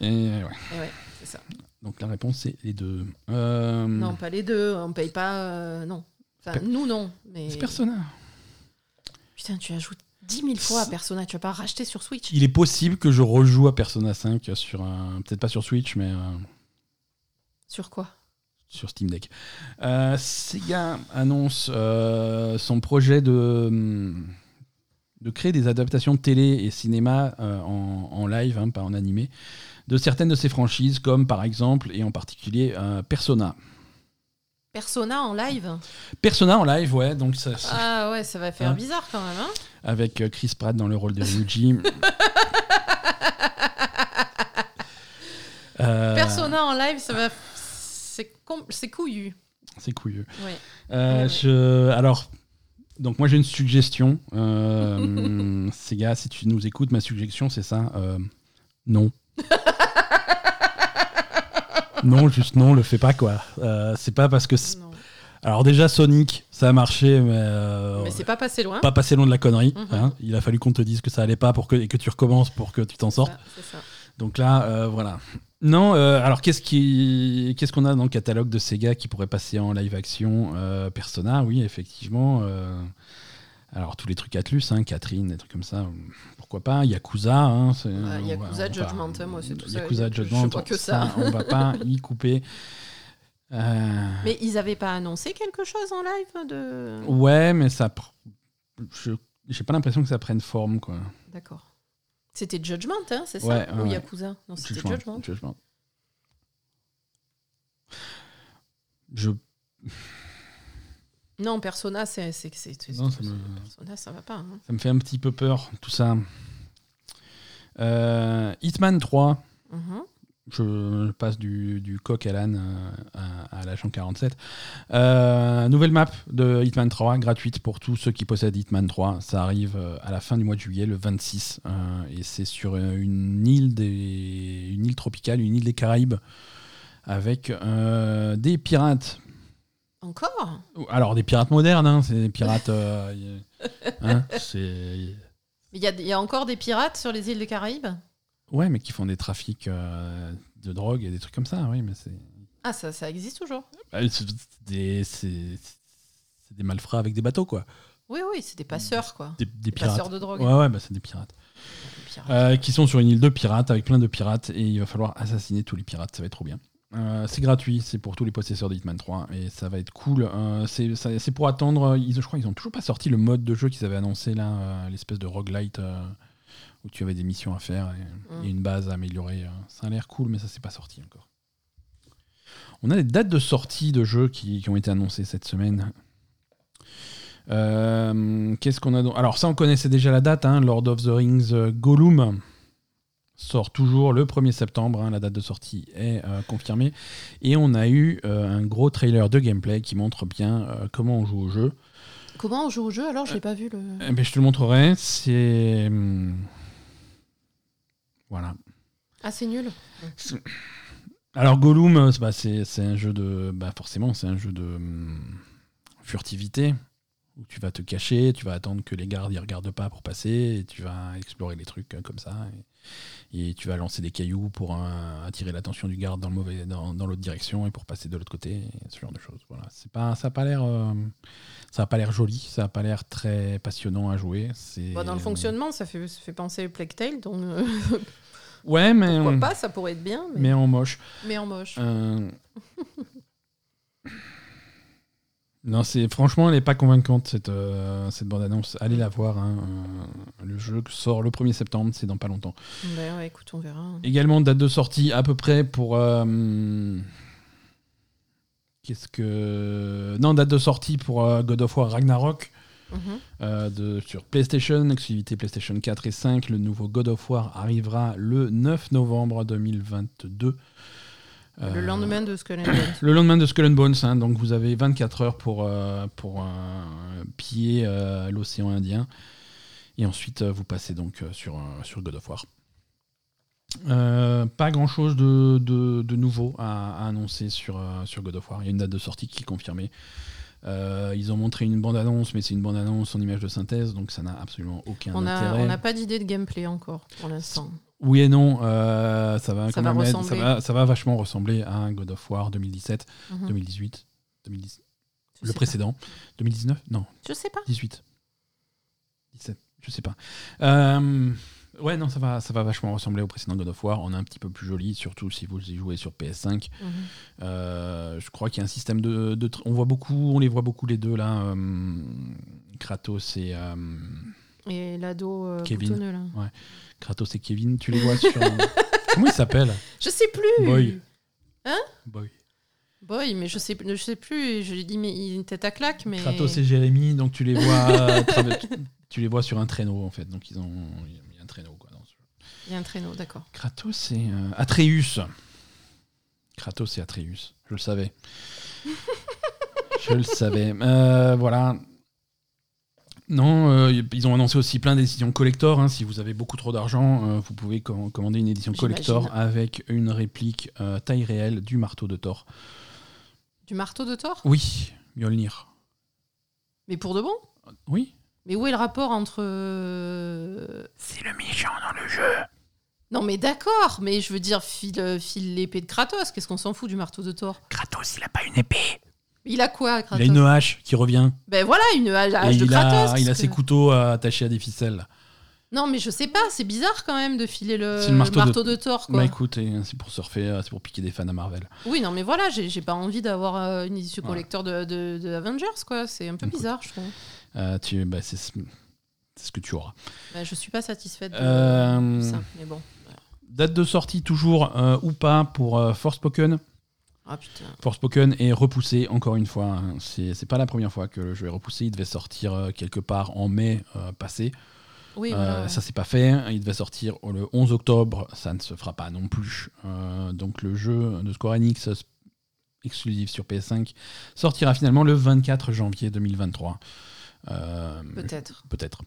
ouais. Et ouais, c'est ça. Donc la réponse, c'est les deux. Euh, non, pas les deux. On paye pas. Euh, non. Enfin, nous, non. Mais... C'est Persona. Putain, tu ajoutes 10 000 fois à Persona. Tu vas pas racheter sur Switch. Il est possible que je rejoue à Persona 5 sur un. Peut-être pas sur Switch, mais. Euh, sur quoi? sur Steam Deck. Sega annonce son projet de, de créer des adaptations de télé et cinéma en, live, hein, pas en animé, de certaines de ses franchises, comme par exemple et en particulier Persona. Persona en live Persona en live, ouais. Donc ça, ah ouais, ça va faire hein bizarre quand même. Hein Avec Chris Pratt dans le rôle de Ryuji. Persona en live, ça va c'est couillu. C'est couillu. Euh, alors, donc moi j'ai une suggestion. Euh, gars, si tu nous écoutes, ma suggestion c'est ça. Euh, non. non, juste non, le fais pas quoi. Euh, c'est pas parce que. Alors déjà Sonic, ça a marché, mais. mais c'est pas passé loin. Pas passé loin de la connerie. Mhm. Hein. Il a fallu qu'on te dise que ça allait pas pour que, et que tu recommences pour que tu t'en sortes. Ça. Donc là, voilà. Non, euh, alors qu'est-ce qui, qu'est-ce qu'on a dans le catalogue de Sega qui pourrait passer en live action euh, Persona, oui, effectivement. Euh, alors tous les trucs Atlus, hein, Catherine, des trucs comme ça, pourquoi pas. Yakuza, hein, Yakuza Judgment, moi c'est tout Yakuza Judgment, que ça. on va pas y couper. Mais ils avaient pas annoncé quelque chose en live de. Ouais, mais ça, je, j'ai pas l'impression que ça prenne forme, quoi. D'accord. C'était Judgment, hein, c'est ça Ou Yakuza? Non, c'était Judgment. Judgment. Je. Non, Persona, c'est. Non, ça me... Persona, ça va pas. Hein. Ça me fait un petit peu peur, tout ça. Euh, Hitman 3 je passe du, coq à l'âne euh, à, l'agent 47. Euh, nouvelle map de Hitman 3, gratuite pour tous ceux qui possèdent Hitman 3. Ça arrive à la fin du mois de juillet, le 26. et c'est sur une île, des, une île tropicale, une île des Caraïbes, avec des pirates. Encore Alors, des pirates modernes, hein, c'est des pirates. hein, Il y, y a encore des pirates sur les îles des Caraïbes Ouais, mais qui font des trafics euh, de drogue et des trucs comme ça, oui, mais c'est. Ah, ça, ça existe toujours bah, C'est des, des malfrats avec des bateaux, quoi. Oui, oui, c'est des passeurs, quoi. Des, des pirates. Passeurs de drogue. Ouais, ouais, bah, c'est des pirates. Euh, qui sont sur une île de pirates avec plein de pirates et il va falloir assassiner tous les pirates, ça va être trop bien. Euh, c'est gratuit, c'est pour tous les possesseurs de Hitman 3 et ça va être cool. c'est pour attendre. Ils, je crois qu'ils ont toujours pas sorti le mode de jeu qu'ils avaient annoncé là, l'espèce de roguelite où tu avais des missions à faire et, une base à améliorer. Ça a l'air cool, mais ça s'est pas sorti encore. On a des dates de sortie de jeux qui, ont été annoncées cette semaine. Euh, qu'est-ce qu'on a donc Alors ça, on connaissait déjà la date. Hein, Lord of the Rings euh, Gollum sort toujours le 1er septembre. Hein, la date de sortie est euh, confirmée. Et on a eu un gros trailer de gameplay qui montre bien comment on joue au jeu. Comment on joue au jeu Alors, je l'ai pas vu. Le... Eh ben, je te le montrerai. C'est hum, voilà. Ah, c'est nul. Alors Gollum, euh, bah, c'est un jeu de, bah, forcément, c'est un jeu de hum, furtivité où tu vas te cacher, tu vas attendre que les gardes y regardent pas pour passer, et tu vas explorer les trucs euh, comme ça, et, tu vas lancer des cailloux pour attirer l'attention du garde dans le mauvais, dans, l'autre direction et pour passer de l'autre côté, ce genre de choses. Voilà, c'est pas, ça a pas l'air, euh, ça a pas l'air joli, ça a pas l'air très passionnant à jouer. C'est dans le fonctionnement, ça fait, ça fait penser Plague Tale, donc. Ouais, mais. Pourquoi pas, ça pourrait être bien. Mais, en moche. Mais en moche. Euh, non, c'est franchement, elle n'est pas convaincante cette, euh, cette bande-annonce. Allez la voir. Hein. Euh, le jeu sort le 1er septembre, c'est dans pas longtemps. Bah ouais, écoute, on verra. Également, date de sortie à peu près pour. Qu'est-ce que. Non, date de sortie pour God of War Ragnarok. Euh, de, sur PlayStation, exclusivité PlayStation 4 et 5. Le nouveau God of War arrivera le 9 novembre 2022. Le lendemain de Skull and Bones. le lendemain de Skull and Bones, hein, donc vous avez 24 heures pour, pour piller l'océan Indien. Et ensuite, vous passez donc sur, sur God of War. pas grand chose de, de, nouveau à, annoncer sur, sur God of War. Il y a une date de sortie qui est confirmée. Euh, ils ont montré une bande-annonce, mais c'est une bande-annonce en image de synthèse, donc ça n'a absolument aucun intérêt. On n'a pas d'idée de gameplay encore, pour l'instant. Oui et non, euh, ça, va ça, va ça, va, vachement ressembler à un God of War 2017, 2018, 2010. le précédent. 2019 Non. Je sais pas. 18. 17, je sais pas. Euh, Ouais, non, ça va, ça va vachement ressembler au précédent God of War. On est un petit peu plus joli, surtout si vous y jouez sur PS5. Mhm. Euh, je crois qu'il y a un système de, on voit beaucoup, on les voit beaucoup les deux là, Kratos et et l'ado là. Ouais. Kratos et Kevin, tu les vois sur. Comment il s'appelle Je sais plus. Boy. Hein Boy. Boy, mais je sais, je sais plus. Je lui dis mais il a une tête à claque, mais. Kratos et Jérémy, donc tu les vois, tu les vois sur un traîneau en fait, donc ils ont traîneau. Quoi, Il y a un traîneau, d'accord. Kratos et euh, Atreus. Kratos et Atreus. Je le savais. je le savais. Euh, voilà. Non, euh, ils ont annoncé aussi plein d'éditions collector. Hein. Si vous avez beaucoup trop d'argent, vous pouvez commander une édition collector avec une réplique taille réelle du marteau de Thor. Du marteau de Thor? Oui, Mjolnir. Mais pour de bon? Oui. Mais où est le rapport entre. Euh, C'est le méchant dans le jeu. Non, mais d'accord, mais je veux dire, file, euh, file l'épée de Kratos. Qu'est-ce qu'on s'en fout du marteau de Thor? Kratos, il a pas une épée. Il a quoi, Kratos Il a une hache qui revient. Ben voilà, une hache, de Kratos. il a ses couteaux attachés à des ficelles. Non, mais je sais pas, c'est bizarre quand même de filer le, marteau, de... Thor. Quoi. Bah écoute, c'est pour surfer, c'est pour piquer des fans à Marvel. Oui, non, mais voilà, j'ai pas envie d'avoir euh, une édition collector de, de, Avengers, quoi. C'est un peu bizarre, je trouve. Euh, tu, bah, c'est ce que tu auras. Bah, je suis pas satisfaite de euh, ça, mais bon. Date de sortie toujours euh, ou pas pour Forspoken. Ah putain. Forspoken est repoussé encore une fois. Hein. C'est pas la première fois que le jeu est repoussé. Il devait sortir quelque part en mai passé. Oui, Ça s'est pas fait. Il devait sortir le 11 octobre. Ça ne se fera pas non plus. donc le jeu de Square Enix exclusif sur PS5 sortira finalement le 24 janvier 2023. Euh, peut-être. Peut-être.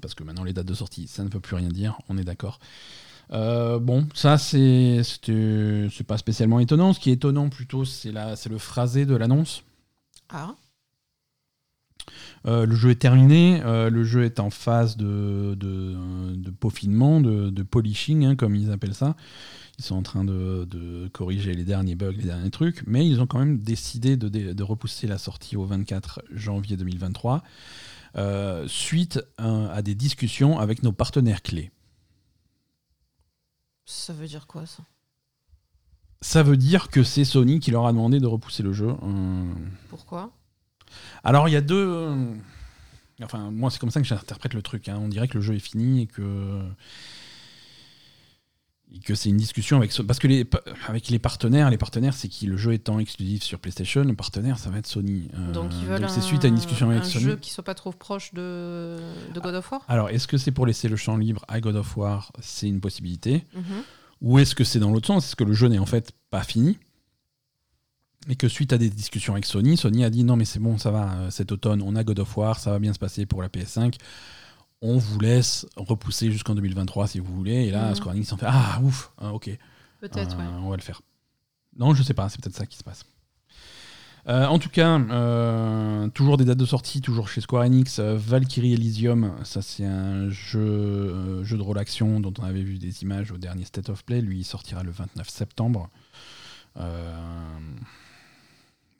parce que maintenant, les dates de sortie, ça ne veut plus rien dire, on est d'accord. Euh, bon, ça, c'est pas spécialement étonnant. Ce qui est étonnant, plutôt, c'est le phrasé de l'annonce. Ah. Euh, le jeu est terminé, le jeu est en phase de, de, peaufinement, de, polishing, hein, comme ils appellent ça. Ils sont en train de, corriger les derniers bugs, les derniers trucs, mais ils ont quand même décidé de, repousser la sortie au 24 janvier 2023, euh, suite à, des discussions avec nos partenaires clés. Ça veut dire quoi ça? Ça veut dire que c'est Sony qui leur a demandé de repousser le jeu. Euh. Pourquoi? Alors il y a deux... Euh, enfin, moi c'est comme ça que j'interprète le truc. Hein. On dirait que le jeu est fini et que que c'est une discussion avec parce que les avec les partenaires les partenaires c'est qui le jeu étant exclusif sur PlayStation le partenaire ça va être Sony. Euh, donc ils veulent c'est suite à une discussion avec un Sony. jeu qui soit pas trop proche de, de God of War? Alors est-ce que c'est pour laisser le champ libre à God of War? C'est une possibilité. Mhm. ou est-ce que c'est dans l'autre sens? Est-ce que le jeu n'est en fait pas fini? Et que suite à des discussions avec Sony Sony a dit non mais c'est bon ça va euh, cet automne on a God of War ça va bien se passer pour la PS5 on vous laisse repousser jusqu'en 2023 si vous voulez. Et là, mmh. Square Enix en fait Ah, ouf, hein, ok. Peut-être, euh, On va le faire. Non, je sais pas, c'est peut-être ça qui se passe. Euh, en tout cas, euh, toujours des dates de sortie, toujours chez Square Enix. Valkyrie Elysium, ça c'est un jeu, jeu de rôle action dont on avait vu des images au dernier State of Play. Lui, il sortira le 29 septembre.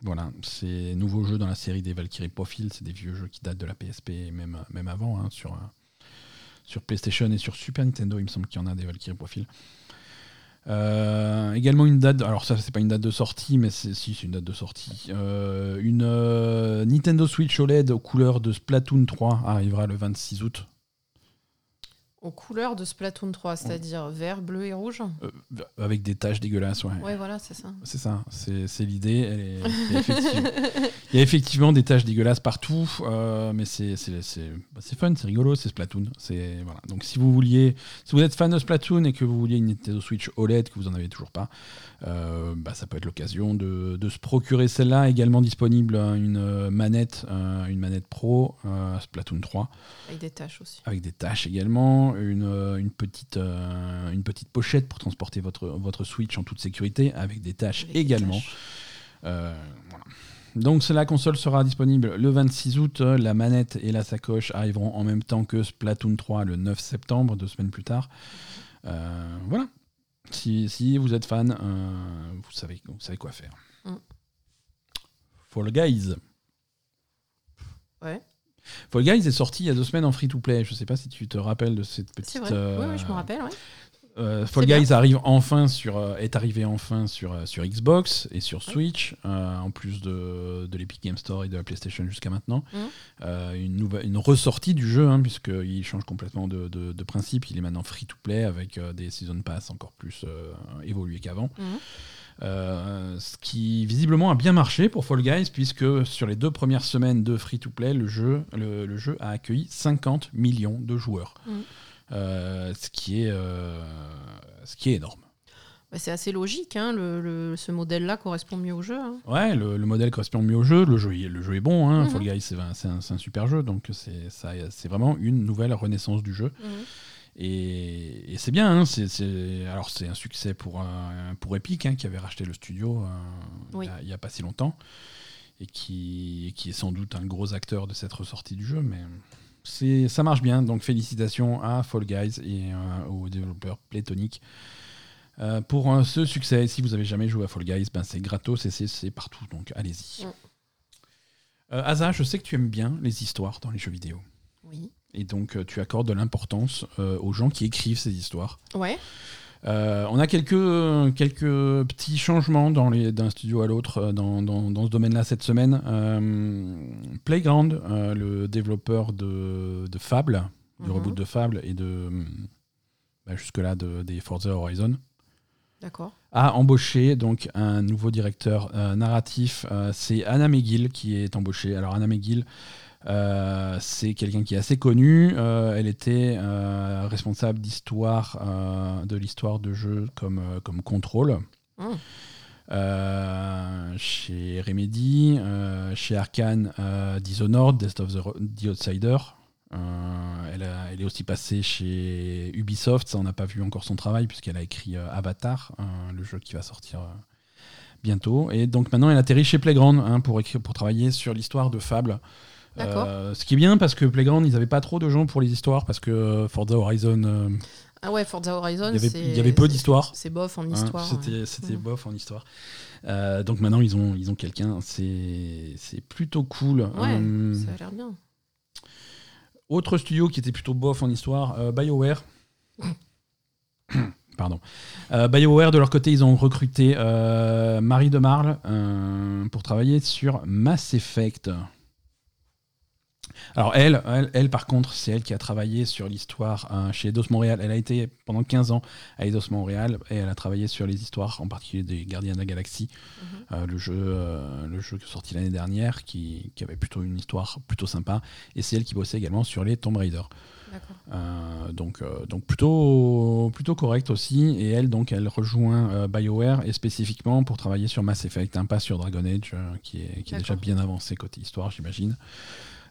Voilà, c'est nouveau jeu dans la série des Valkyrie Profile. C'est des vieux jeux qui datent de la PSP et même, avant, hein, sur, sur PlayStation et sur Super Nintendo. Il me semble qu'il y en a des Valkyrie Profile. Euh, également une date, alors ça c'est pas une date de sortie, mais si c'est une date de sortie. Euh, une euh, Nintendo Switch OLED aux couleurs de Splatoon 3 arrivera le 26 août. Aux couleurs de Splatoon 3, c'est-à-dire vert, bleu et rouge euh, Avec des taches dégueulasses, ouais. Ouais, voilà, c'est ça. C'est ça, c'est l'idée. Il, y a effectivement des taches dégueulasses partout, euh, mais c'est bah, fun, c'est rigolo, c'est Splatoon. Voilà. Donc si vous vouliez, si vous êtes fan de Splatoon et que vous vouliez une Nintendo Switch OLED, que vous n'en avez toujours pas, euh, bah, ça peut être l'occasion de, de, se procurer celle-là. Également disponible une manette, une manette Pro Splatoon 3. Avec des taches aussi. Avec des taches également une, euh, une, petite, euh, une petite pochette pour transporter votre, votre Switch en toute sécurité, avec des tâches également. Euh, Donc la console sera disponible le 26 août. La manette et la sacoche arriveront en même temps que Splatoon 3 le 9 septembre, deux semaines plus tard. voilà. Si, si, vous êtes fan, vous, savez, vous savez quoi faire. Mm. Fall Guys. Ouais. Fall Guys est sorti il y a deux semaines en free-to-play. Je ne sais pas si tu te rappelles de cette petite. C'est vrai. Euh, oui, je me rappelle. Euh, Fall Guys arrive enfin sur, euh, est arrivé enfin sur, sur Xbox et sur Switch, en plus de, de l'Epic Game Store et de la PlayStation jusqu'à maintenant. Mmh. une, nouvelle, une ressortie du jeu, hein, puisqu'il change complètement de, de, principe. Il est maintenant free-to-play avec des Season Pass encore plus évolués qu'avant. Mmh. Euh, ce qui visiblement a bien marché pour Fall Guys, puisque sur les deux premières semaines de free-to-play, le jeu, le, jeu a accueilli 50 millions de joueurs. Mm. Euh, ce, qui est, euh, ce qui est énorme. Bah, c'est assez logique, hein, le, ce modèle-là correspond mieux au jeu. Hein. Ouais, le, modèle correspond mieux au jeu, le jeu, le jeu est bon, hein. mm-hmm. Fall Guys c'est un, un, super jeu, donc c'est vraiment une nouvelle renaissance du jeu. Mm-hmm. Et, c'est bien, hein, c'est, alors c'est un succès pour, pour Epic, hein, qui avait racheté le studio euh, il n'y a, pas si longtemps, et qui, qui est sans doute un gros acteur de cette ressortie du jeu, mais ça marche bien, donc félicitations à Fall Guys et euh, aux développeurs Playtonic. Euh, pour ce succès, si vous avez jamais joué à Fall Guys, ben c'est gratos et c'est, partout, donc allez-y. Mm. Asa, je sais que tu aimes bien les histoires dans les jeux vidéo. Et donc, euh, tu accordes de l'importance euh, aux gens qui écrivent ces histoires. Ouais. Euh, on a quelques, quelques petits changements dans les, d'un studio à l'autre dans, dans, ce domaine-là cette semaine. Playground, le développeur de, de Fable, du mhm. reboot de Fable et de bah, jusque-là de, des Forza Horizon, D'accord. a embauché donc un nouveau directeur narratif. c'est Anna McGill qui est embauchée. Alors Anna McGill, euh, c'est quelqu'un qui est assez connu. Euh, elle était euh, responsable d'histoire, de l'histoire de jeux comme, comme Control. Hmm. chez Remedy, chez Arkane, Dishonored, Death of the, Outsider. Elle, elle, est aussi passée chez Ubisoft, ça on n'a pas vu encore son travail puisqu'elle a écrit Avatar, le jeu qui va sortir bientôt. Et donc maintenant elle atterrit chez Playground hein, pour, écrire, pour travailler sur l'histoire de Fable. Euh, ce qui est bien parce que Playground, ils n'avaient pas trop de gens pour les histoires parce que euh, Forza Horizon. Euh, ah ouais, Forza Horizon, il y avait peu d'histoires. C'est bof en hein, histoire. C'était bof en histoire. donc maintenant, ils ont, ils ont quelqu'un. C'est plutôt cool. Ouais, ça a l'air bien. Autre studio qui était plutôt bof en histoire, BioWare. Pardon. BioWare, de leur côté, ils ont recruté Marie de Marle pour travailler sur Mass Effect. Alors elle, elle, par contre, c'est elle qui a travaillé sur l'histoire hein, chez Eidos Montréal. Elle a été pendant 15 ans à Eidos Montréal et elle a travaillé sur les histoires, en particulier des Gardiens de la Galaxie, mhm. euh, le jeu, euh, le jeu sorti l'année dernière, qui, avait plutôt une histoire plutôt sympa. Et c'est elle qui bossait également sur les Tomb Raider. Euh, donc, donc plutôt, plutôt correct aussi. Et elle, donc, elle rejoint BioWare et spécifiquement pour travailler sur Mass Effect, un pas sur Dragon Age, qui est, qui est déjà bien avancé côté histoire, j'imagine.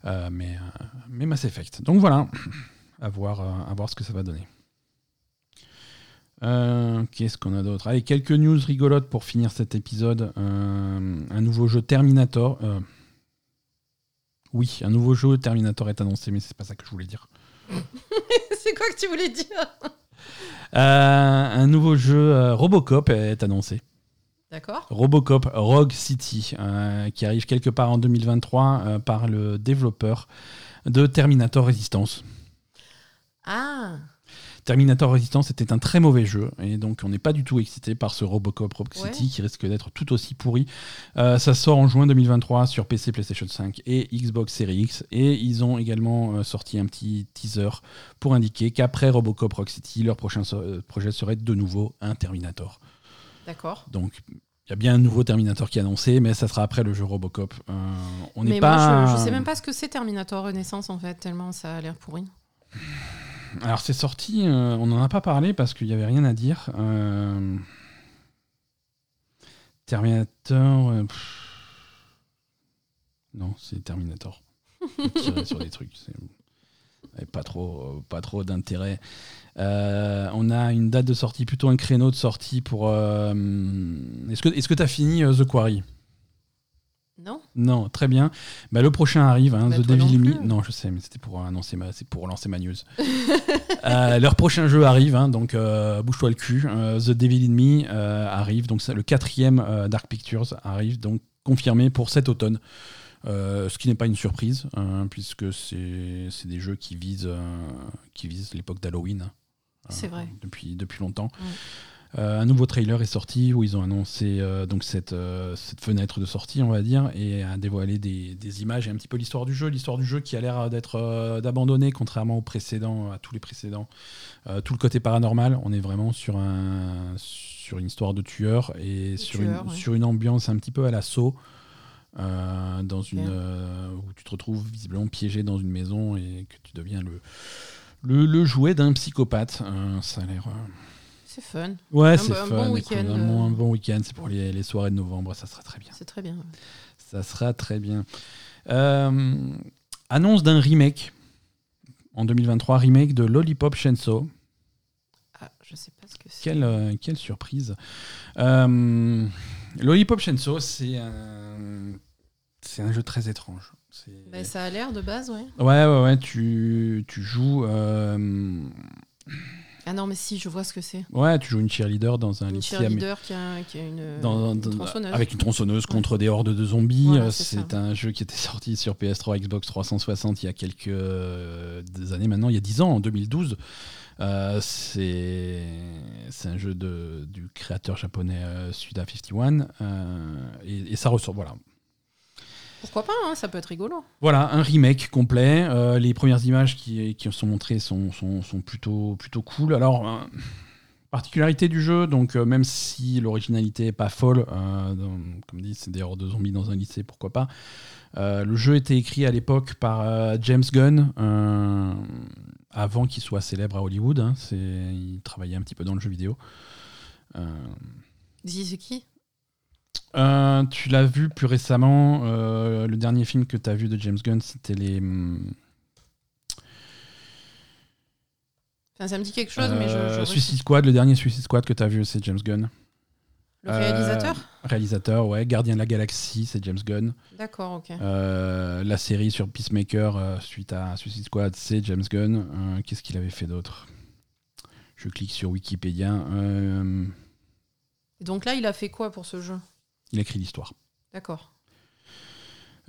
Euh, mais, euh, mais Mass Effect. Donc voilà, à voir, euh, à voir ce que ça va donner. Qu'est-ce qu'on a d'autre? Allez, quelques news rigolotes pour finir cet épisode. un nouveau jeu Terminator. Oui, un nouveau jeu Terminator est annoncé, mais c'est pas ça que je voulais dire. c'est quoi que tu voulais dire? Un nouveau jeu Robocop est annoncé. D'accord. Robocop Rogue City, euh, qui arrive quelque part en 2023 euh, par le développeur de Terminator Resistance. Ah Terminator Resistance était un très mauvais jeu, et donc on n'est pas du tout excité par ce Robocop Proximity qui risque d'être tout aussi pourri. ça sort en juin 2023 sur PC, PlayStation 5 et Xbox Series X, et ils ont également sorti un petit teaser pour indiquer qu'après Robocop Rock City, leur prochain projet serait de nouveau un Terminator. D'accord. Donc il y a bien un nouveau Terminator qui est annoncé, mais ça sera après le jeu Robocop. Euh, on n'est pas. Moi, je, ne sais même pas ce que c'est Terminator Renaissance en fait, tellement ça a l'air pourri. Alors c'est sorti, euh, on n'en a pas parlé parce qu'il n'y avait rien à dire. Euh, Terminator. non, c'est Terminator. Tirer sur des trucs. Pas trop, pas trop d'intérêt. Euh, on a une date de sortie, plutôt un créneau de sortie pour. Euh, est-ce que tu as fini euh, The Quarry? Non. Non, très bien. Bah, le prochain arrive, hein, The Devil in Me. Non, je sais, mais c'était pour annoncer ma, c'est pour lancer ma news. leur prochain jeu arrive, hein, donc bouge-toi le cul. The Devil in Me arrive, donc le quatrième Dark Pictures arrive, donc confirmé pour cet automne. ce qui n'est pas une surprise, hein, puisque c'est des jeux qui visent, qui visent l'époque d'Halloween. C'est vrai. Depuis, depuis longtemps. Euh, un nouveau trailer est sorti où ils ont annoncé euh, donc cette, euh, cette, fenêtre de sortie, on va dire, et a dévoilé des, des, images et un petit peu l'histoire du jeu. L'histoire du jeu qui a l'air d'être d'abandonner, contrairement aux précédents, à tous les précédents. tout le côté paranormal, on est vraiment sur, un, sur une histoire de tueur et sur, une, sur une ambiance un petit peu à l'assaut. dans une où tu te retrouves visiblement piégé dans une maison et que tu deviens le le, jouet d'un psychopathe. Euh, ça a l'air. Euh, c'est fun. Ouais, c'est fun. Bon week-end. Un, bon week-end, c'est pour les, soirées de novembre, ça sera très bien. C'est très bien. Ça sera très bien. Euh, annonce d'un remake en 2023, remake de Lollipop Chainsaw. Ah, je sais pas ce que c'est. Quelle, quelle surprise. Lollipop Chainsaw, c'est un, c'est un jeu très étrange. Bah, ça a l'air de base, ouais. Ouais, ouais, ouais. Tu, tu joues. Euh, ah non, mais si, je vois ce que c'est. Ouais, tu joues une cheerleader dans un une lycée. cheerleader qui a, qui a une, tronçonneuse. Avec une tronçonneuse contre des hordes de zombies. c'est un jeu qui était sorti sur PS3, Xbox 360 il y a quelques euh, années maintenant, il y a 10 ans, en 2012. Euh, c'est un jeu de, du créateur japonais Suda 51 et, et, ça ressort voilà pourquoi pas, hein, ça peut être rigolo. Voilà, un remake complet. Euh, les premières images qui, qui sont montrées sont, sont, sont, plutôt, plutôt cool. Alors, euh, particularité du jeu, donc euh, même si l'originalité est pas folle, comme dit, c'est des hordes de zombies dans un lycée, pourquoi pas. le jeu était écrit à l'époque par James Gunn, avant qu'il soit célèbre à Hollywood. Hein, il travaillait un petit peu dans le jeu vidéo. Qui euh, tu l'as vu plus récemment. Euh, le dernier film que tu as vu de James Gunn, c'était les. Hmm, ça me dit quelque chose, mais je. Euh, Suicide Squad, le dernier Suicide Squad que tu as vu, c'est James Gunn. Le réalisateur Réalisateur, ouais. Gardien de la Galaxie, c'est James Gunn. D'accord, ok. la série sur Peacemaker, suite à Suicide Squad, c'est James Gunn. Qu'est-ce qu'il avait fait d'autre? Je clique sur Wikipédia. donc là, il a fait quoi pour ce jeu? Il écrit l'histoire. D'accord.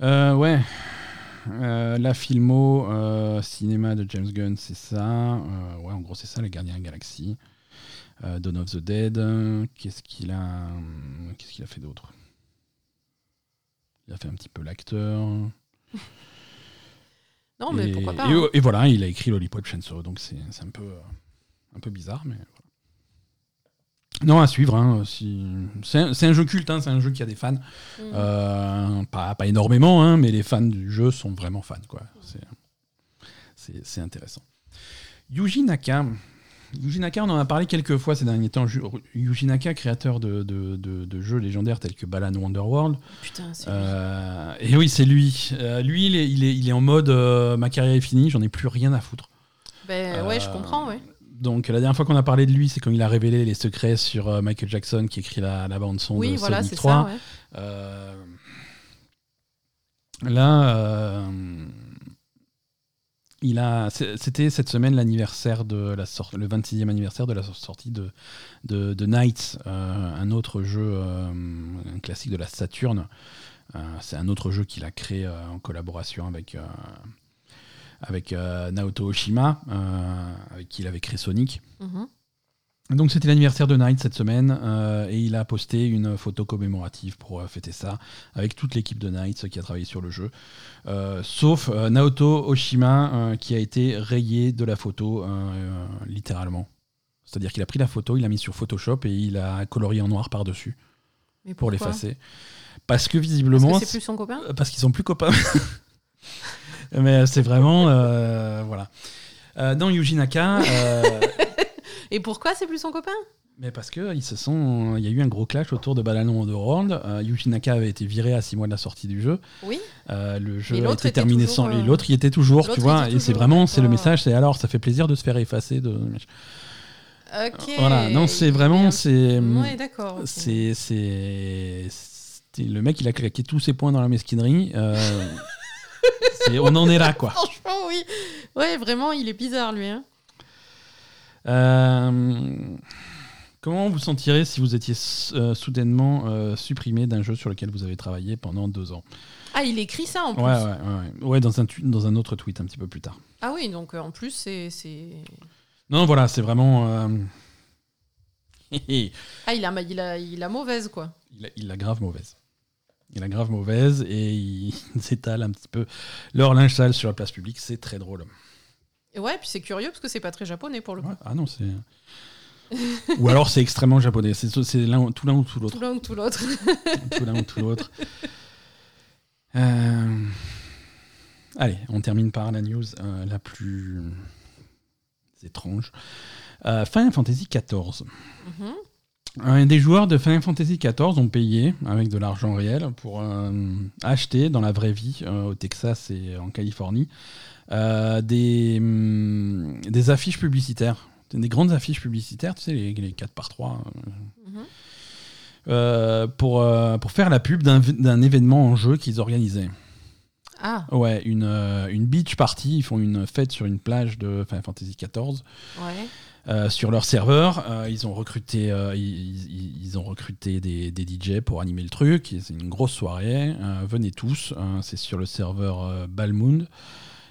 Euh, ouais. Euh, la filmo, euh, cinéma de James Gunn, c'est ça. ouais, en gros, c'est ça, Les Gardiens de la Galaxie. Dawn of the Dead. Qu'est-ce qu'il a, qu'est-ce qu'il a fait d'autre? Il a fait un petit peu l'acteur. non, mais pourquoi pas. Et, hein. et, voilà, il a écrit Lollipop Chainsaw, donc c'est, un peu, un peu bizarre, mais. Non, à suivre. Hein, si... C'est un, jeu culte, hein, c'est un jeu qui a des fans. Mm. Euh, pas, pas, énormément, hein, mais les fans du jeu sont vraiment fans. Quoi. C'est intéressant. Yuji Naka. Yuji Naka, on en a parlé quelques fois ces derniers temps. Yuji Naka, créateur de, de, de, jeux légendaires tels que Balan Wonderworld. Putain, c'est euh, Et oui, c'est lui. Euh, lui, il est, il, est, il est, en mode ma carrière est finie, j'en ai plus rien à foutre. Ben ouais, je comprends, ouais. Donc la dernière fois qu'on a parlé de lui, c'est quand il a révélé les secrets sur euh, Michael Jackson qui écrit la, bande son oui, de voilà, Sonic 3. Ça, euh, là, euh, il a, c'était cette semaine l'anniversaire de la sortie, le 26e anniversaire de la sortie de de, de Knights, un autre jeu, un classique de la Saturn. c'est un autre jeu qu'il a créé en collaboration avec avec Naoto Oshima, avec qui il avait créé Sonic. Mhm. Donc c'était l'anniversaire de Knight cette semaine et il a posté une photo commémorative pour fêter ça avec toute l'équipe de Knight qui a travaillé sur le jeu, sauf Naoto Oshima qui a été rayé de la photo littéralement. C'est-à-dire qu'il a pris la photo, il l'a mis sur Photoshop et il a colorié en noir par-dessus pour l'effacer. Parce que visiblement. Parce que c'est plus son copain? euh, Parce qu'ils sont plus copains. Mais c'est vraiment. Euh, voilà. Euh, dans Yuji Naka. et pourquoi c'est plus son copain? Mais parce que ils se sont, il y a eu un gros clash autour de Balan de World. Yuji Naka avait été viré à 6 mois de la sortie du jeu. Oui. le jeu a été terminé sans. Et l'autre, il était toujours, tu vois. Et c'est vraiment, c'est le message, c'est alors, ça fait plaisir de se faire effacer de. Ok. Voilà, non, c'est vraiment. c'est Ouais, d'accord. C'est. c'est le mec, il a claqué tous ses points dans la mesquinerie. Euh, on en est là, quoi. Franchement, oui. Ouais, vraiment, il est bizarre, lui. Hein. Euh, comment vous sentirez si vous étiez euh, soudainement supprimé d'un jeu sur lequel vous avez travaillé pendant deux ans? Ah, il écrit ça en plus Ouais, ouais, ouais. ouais dans, un dans un autre tweet un petit peu plus tard. Ah oui, donc en plus, c'est. Non, voilà, c'est vraiment. Euh, ah, il a, il, a, il a mauvaise, quoi. Il a, il a grave mauvaise. Il a grave mauvaise et il s'étale un petit peu leur linge sale sur la place publique. C'est très drôle. Et ouais, puis c'est curieux parce que c'est pas très japonais pour le coup. ah non, c'est. ou alors c'est extrêmement japonais. C'est l'un, tout l'un ou tout l'autre. Tout l'un ou tout l'autre. tout l'un ou tout l'autre. Euh, allez, on termine par la news euh, la plus étrange. Euh, Final Fantasy XIV. Mhm. des joueurs de Final Fantasy XIV ont payé avec de l'argent réel pour euh, acheter dans la vraie vie euh, au Texas et en Californie des, hum, des affiches publicitaires, des grandes affiches publicitaires, tu sais, les, 4 par 3 mhm. pour, pour faire la pub d'un événement en jeu qu'ils organisaient. Ah. Ouais, une, euh, une beach party. Ils font une fête sur une plage de Final Fantasy XIV. Ouais. Euh, sur leur serveur, euh, ils ont recruté, ils, ils, ont recruté des, des, DJ pour animer le truc. C'est une grosse soirée. venez tous. c'est sur le serveur Balmoon.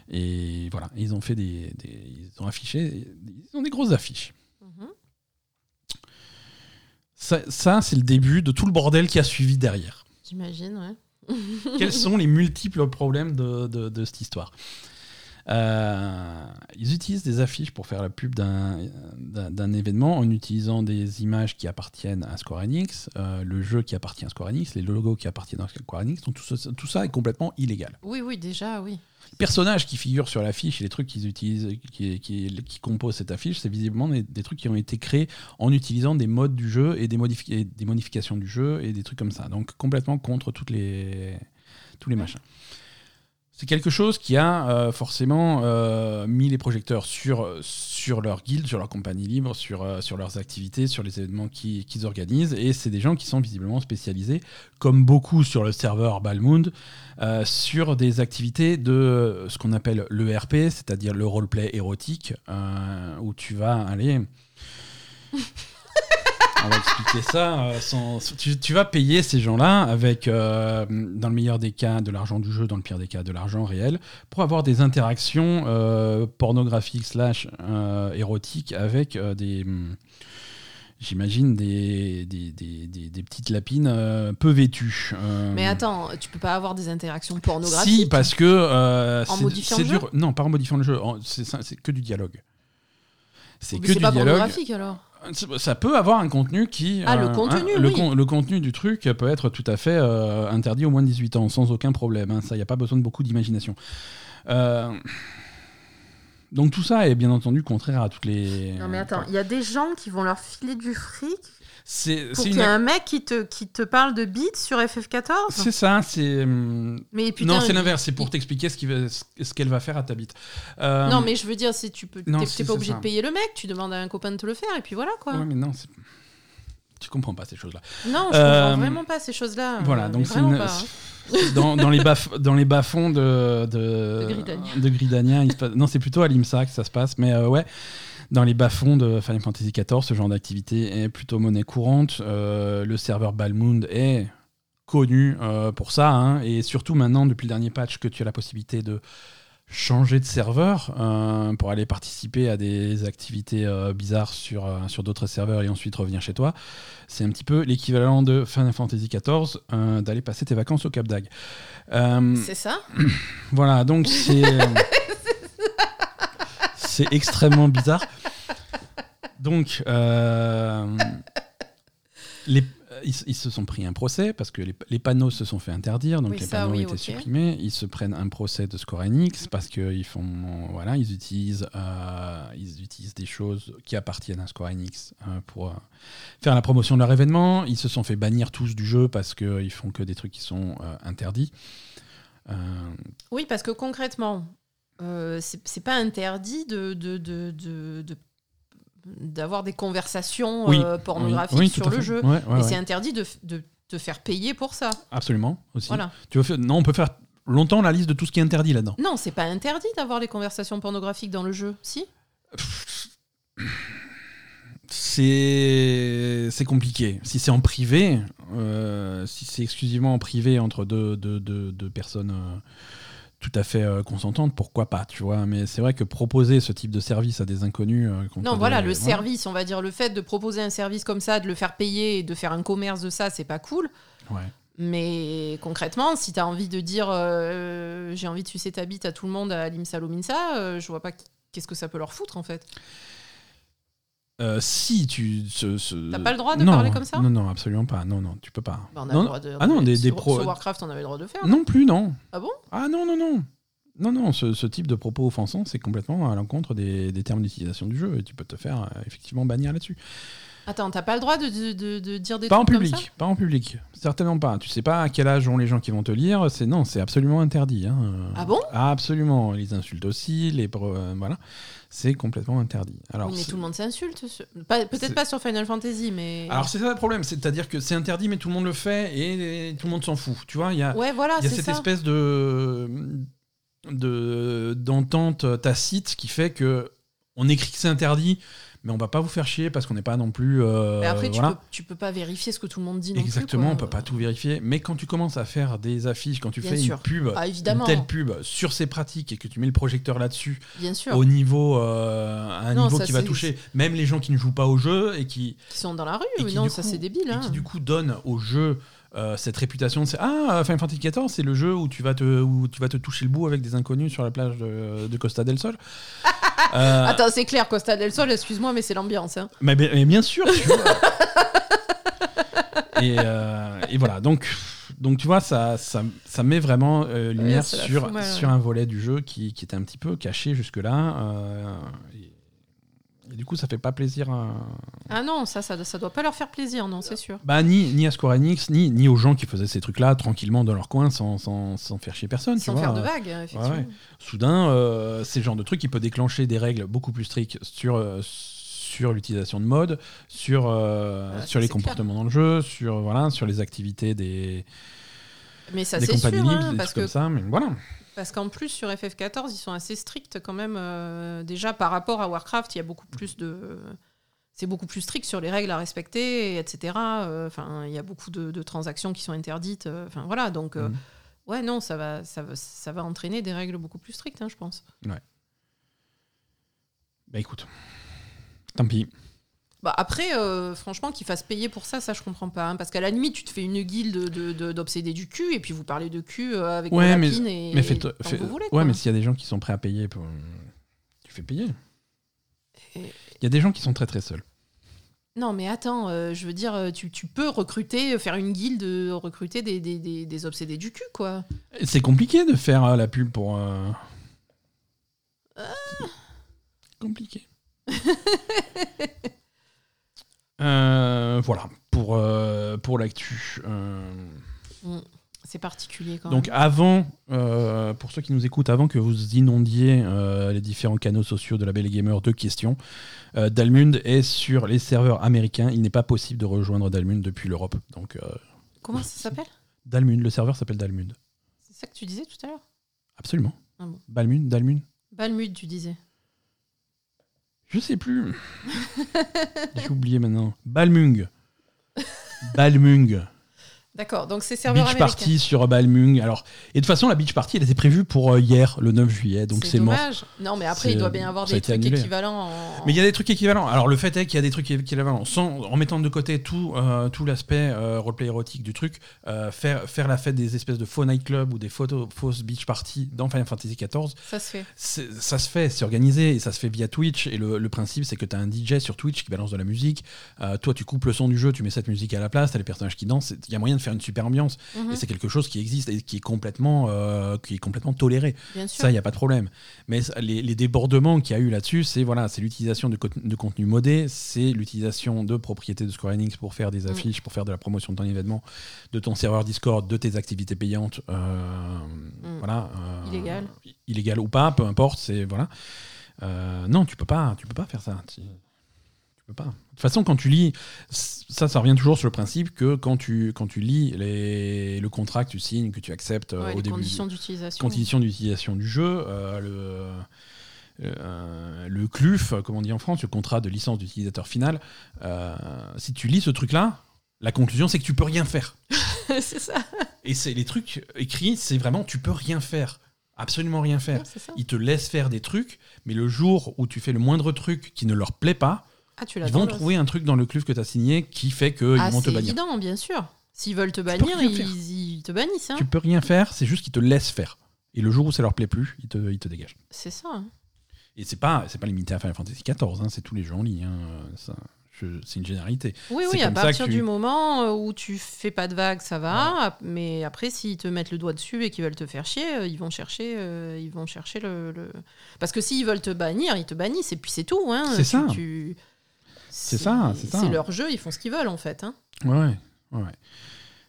Et voilà, ils ont fait des, des, ils ont affiché, ils ont des grosses affiches. Mhm. Ça, ça c'est le début de tout le bordel qui a suivi derrière. J'imagine, ouais. Quels sont les multiples problèmes de, de, cette histoire? Euh, ils utilisent des affiches pour faire la pub d'un événement en utilisant des images qui appartiennent à Square Enix, euh, le jeu qui appartient à Square Enix, les logos qui appartiennent à Square Enix. Donc tout ça, tout ça est complètement illégal. Oui, oui, déjà, oui personnages qui figurent sur l'affiche et les trucs qu'ils utilisent, qui, qui, composent cette affiche, c'est visiblement des, trucs qui ont été créés en utilisant des modes du jeu et des, des modifications du jeu et des trucs comme ça. Donc complètement contre toutes les, tous les machins. C'est quelque chose qui a euh, forcément euh, mis les projecteurs sur, leur guilde, sur leur compagnie libre, sur, euh, sur leurs activités, sur les événements qu'ils organisent. Et c'est des gens qui sont visiblement spécialisés, comme beaucoup sur le serveur Balmund, sur des activités de ce qu'on appelle l'ERP, c'est-à-dire le roleplay érotique, où tu vas aller on va expliquer ça. Euh, tu, vas payer ces gens-là avec, euh, dans le meilleur des cas, de l'argent du jeu, dans le pire des cas, de l'argent réel, pour avoir des interactions euh, pornographiques slash érotiques avec des... J'imagine des des, petites lapines peu vêtues. Mais attends, tu peux pas avoir des interactions pornographiques Si, parce que. en modifiant le jeu? Non, pas en modifiant le jeu. C'est que du dialogue. C'est que du pas dialogue. pornographique alors ça peut avoir un contenu qui. Ah, le euh, contenu, hein, le, contenu du truc peut être tout à fait euh, interdit au moins de 18 ans, sans aucun problème. Hein. ça, il n'y a pas besoin de beaucoup d'imagination. Euh, donc tout ça est bien entendu contraire à toutes les. Non mais attends, il y a des gens qui vont leur filer du fric c'est pour qu'il y ait un mec qui te, qui te parle de bits sur FF14 C'est ça, c'est. Mais non, c'est l'inverse, c'est pour t'expliquer ce qu'elle ce qu'elle va faire à ta bite. Euh, non, mais je veux dire, si tu peux, t'es pas obligé de payer le mec, tu demandes à un copain de te le faire et puis voilà quoi. Ouais, mais non, tu comprends pas ces choses-là. Non, je euh, comprends vraiment pas ces choses-là. Voilà, donc c'est une... Hein. dans, dans, les bas dans les bas fonds de de, de Gridania. non, c'est plutôt à l'IMSA que ça se passe, mais euh, ouais dans les bas-fonds de Final Fantasy XIV, ce genre d'activité est plutôt monnaie courante. Euh, le serveur Balmund est connu euh, pour ça, hein, et surtout maintenant, depuis le dernier patch, que tu as la possibilité de changer de serveur euh, pour aller participer à des activités euh, bizarres sur, euh, sur d'autres serveurs et ensuite revenir chez toi. C'est un petit peu l'équivalent de Final Fantasy XIV, d'aller passer tes vacances au Cap d'Agde. c'est ça? Voilà, donc c'est. c'est extrêmement bizarre. Donc, les, ils, se sont pris un procès parce que les, panneaux se sont fait interdire, donc les panneaux étaient supprimés. Ils se prennent un procès de Square Enix parce qu'ils font, voilà, ils utilisent, euh, ils utilisent des choses qui appartiennent à Square Enix euh, pour euh, faire la promotion de leur événement. Ils se sont fait bannir tous du jeu parce qu'ils font que des trucs qui sont interdits. Oui, parce que concrètement, c'est pas interdit de, de, de, de d'avoir des conversations euh, pornographiques sur le jeu. et c'est interdit de, de, te faire payer pour ça. Absolument, aussi. Voilà. Tu veux faire... Non, on peut faire longtemps la liste de tout ce qui est interdit là-dedans. Non, c'est pas interdit d'avoir des conversations pornographiques dans le jeu, si? C'est c'est compliqué. Si c'est en privé, euh, si c'est exclusivement en privé entre deux, deux, deux, personnes. Euh, tout à fait euh, consentante, pourquoi pas, tu vois. Mais c'est vrai que proposer ce type de service à des inconnus. Euh, non, voilà, le service, on va dire, le fait de proposer un service comme ça, de le faire payer et de faire un commerce de ça, c'est pas cool. Ouais. Mais concrètement, si tu as envie de dire euh, j'ai envie de sucer ta bite à tout le monde à l'Imsa Lominsa, je vois pas qu'est-ce que ça peut leur foutre en fait. Euh, si tu. T'as pas le droit de parler comme ça Non, non, absolument pas. Non, non, tu peux pas. Bah, on a non, le droit de... Ah non, des, des pros. Sur Warcraft, on avait le droit de faire. Non plus, non. Ah bon? Ah non, non, non. Non, non, ce, type de propos offensants, c'est complètement à l'encontre des, termes d'utilisation du jeu et tu peux te faire euh, effectivement bannir là-dessus. Attends, t'as pas le droit de, de, de dire des pas trucs en public, comme ça? Pas en public, certainement pas. Tu sais pas à quel âge ont les gens qui vont te lire. C'est non, c'est absolument interdit. Hein. Ah bon? Absolument. Les insultes aussi, les euh, voilà c'est complètement interdit. Alors, mais tout le monde s'insulte. Peut-être pas sur Final Fantasy, mais. Alors c'est ça le problème, c'est-à-dire que c'est interdit, mais tout le monde le fait et, tout le monde s'en fout. Tu vois, il y a, ouais, voilà, y a cette espèce de d'entente tacite qui fait que on écrit que c'est interdit, mais on va pas vous faire chier parce qu'on n'est pas non plus. Euh, mais après, tu, peux, tu peux pas vérifier ce que tout le monde dit. Non Exactement, plus, on peut pas tout vérifier. Mais quand tu commences à faire des affiches, quand tu fais une pub, ah, une telle pub sur ces pratiques et que tu mets le projecteur là-dessus, bien sûr, au niveau, euh, à un niveau qui va toucher même les gens qui ne jouent pas au jeu et qui, qui sont dans la rue. non, ça c'est débile. Hein. Et qui du coup donnent au jeu euh, cette réputation c'est ah Final Fantasy XIV c'est le jeu où tu vas te où tu vas te toucher le bout avec des inconnus sur la plage de, Costa del Sol euh, attends c'est clair Costa del Sol excuse-moi mais c'est l'ambiance hein. mais, bien sûr tu vois. Euh, et, voilà donc donc tu vois ça ça, ça met vraiment lumière sur sur un volet du jeu qui, qui était un petit peu caché jusque là du coup, ça fait pas plaisir à... Ah non, ça, ça, ça doit pas leur faire plaisir, non, c'est sûr. Bah, ni, ni à Square Enix, ni, ni aux gens qui faisaient ces trucs-là tranquillement dans leur coin sans, sans, sans faire chier personne. Sans faire de vagues, effectivement. Soudain, euh, c'est le genre de truc qui peut déclencher des règles beaucoup plus strictes sur, euh, sur l'utilisation de mode, sur, euh, sur les comportements dans le jeu, sur, voilà, sur les activités des. Mais ça, c'est sûr, hein, parce que ça, mais voilà. Parce qu'en plus, sur FF14, ils sont assez stricts quand même. Euh, déjà, par rapport à Warcraft, il y a beaucoup plus de. C'est beaucoup plus strict sur les règles à respecter, etc. Euh, enfin, il y a beaucoup de, transactions qui sont interdites. Euh, enfin, voilà. Donc, mhm. ouais, non, ça va, ça, va, ça va entraîner des règles beaucoup plus strictes, hein, je pense. Ouais. Bah écoute, tant pis. Bah après, euh, franchement, qu'ils fassent payer pour ça, ça je comprends pas. Hein, parce qu'à la limite, tu te fais une guilde d'obsédés du cul et puis vous parlez de cul euh, avec ouais, mais, et, mais vous voulez, Ouais, mais s'il y a des gens qui sont prêts à payer, pour... tu fais payer. Il y a des gens qui sont très très seuls. Non, mais attends, euh, je veux dire, tu, tu, peux recruter, faire une guilde, recruter des, des, des, des obsédés du cul, quoi. C'est compliqué de faire la pub pour. Ah. Compliqué. Euh, voilà, pour, euh, pour l'actu. Euh. Mm. C'est particulier quand Donc avant, pour ceux qui nous écoutent, avant que vous inondiez les différents canaux sociaux de la Belle Gamer de questions, Dalmund est sur les serveurs américains. Il n'est pas possible de rejoindre Dalmund depuis l'Europe. Donc Comment ça s'appelle? Dalmund, le serveur s'appelle Dalmund. C'est ça que tu disais tout à l'heure? Absolument. Ah bon. Balmund, Dalmund. Balmud, tu disais. Je sais plus. J'ai oublié maintenant. Balmung. Balmung. D'accord, donc c'est serveur Beach Party sur Balmung. Alors, et de toute façon, la Beach Party, elle était prévue pour euh, hier, le 9 juillet, donc c'est mort. Non, mais après, il doit bien y avoir des trucs équivalents. Mais il y a des trucs équivalents. Alors, le fait est qu'il y a des trucs équivalents. Sans, en mettant de côté tout, euh, tout l'aspect euh, roleplay érotique du truc, faire, faire la fête des espèces de faux nightclubs ou des photos, fausses Beach Party dans Final Fantasy XIV. Ça se fait. Ça se fait, c'est organisé et ça se fait via Twitch. Et le, principe, c'est que tu as un DJ sur Twitch qui balance de la musique. toi, tu coupes le son du jeu, tu mets cette musique à la place, tu as les personnages qui dansent. Il y a moyen de faire une super ambiance. Mhm. Et c'est quelque chose qui existe et qui est complètement, euh, qui est complètement toléré. Ça, il n'y a pas de problème. Mais les, débordements qu'il y a eu là-dessus, c'est voilà, c'est l'utilisation de, de, contenu modé, c'est l'utilisation de propriétés de Square Enix pour faire des affiches, pour faire de la promotion de ton événement, de ton serveur Discord, de tes activités payantes. Euh, mhm. Voilà. Euh, illégal. Illégal ou pas, peu importe. C'est voilà. non, tu peux pas, tu peux pas faire ça pas. De toute façon, quand tu lis, ça, ça revient toujours sur le principe que quand tu, quand tu lis les, le contrat que tu signes, que tu acceptes euh, au début. Conditions d'utilisation. Conditions d'utilisation du jeu, euh, le, euh, le CLUF, comme on dit en France, le contrat de licence d'utilisateur final. si tu lis ce truc-là, la conclusion, c'est que tu peux rien faire. c'est ça. Et c'est les trucs écrits, c'est vraiment tu peux rien faire absolument rien faire. Ils te laissent faire des trucs, mais le jour où tu fais le moindre truc qui ne leur plaît pas, ah, ils vont trouver un truc dans le club que tu as signé qui fait qu'ils ah, vont te bannir. C'est évident, bien sûr. S'ils veulent te bannir, ils, te bannissent. Hein. Tu peux rien faire, c'est juste qu'ils te laissent faire. Et le jour où ça leur plaît plus, ils te, ils te dégagent. C'est ça. Hein. Et c'est pas, c'est pas limité à Final Fantasy XIV, hein, c'est tous les gens en ligne. c'est une généralité. Oui, oui, à partir du moment euh, où tu fais pas de vagues, ça va. Mais après, s'ils te mettent le doigt dessus et qu'ils veulent te faire chier, euh, ils vont chercher, euh, ils vont chercher le, Parce que s'ils veulent te bannir, ils te bannissent et puis c'est tout. c'est ça. C'est ça, c'est ça. C'est leur jeu, ils font ce qu'ils veulent en fait. Hein. Ouais, ouais.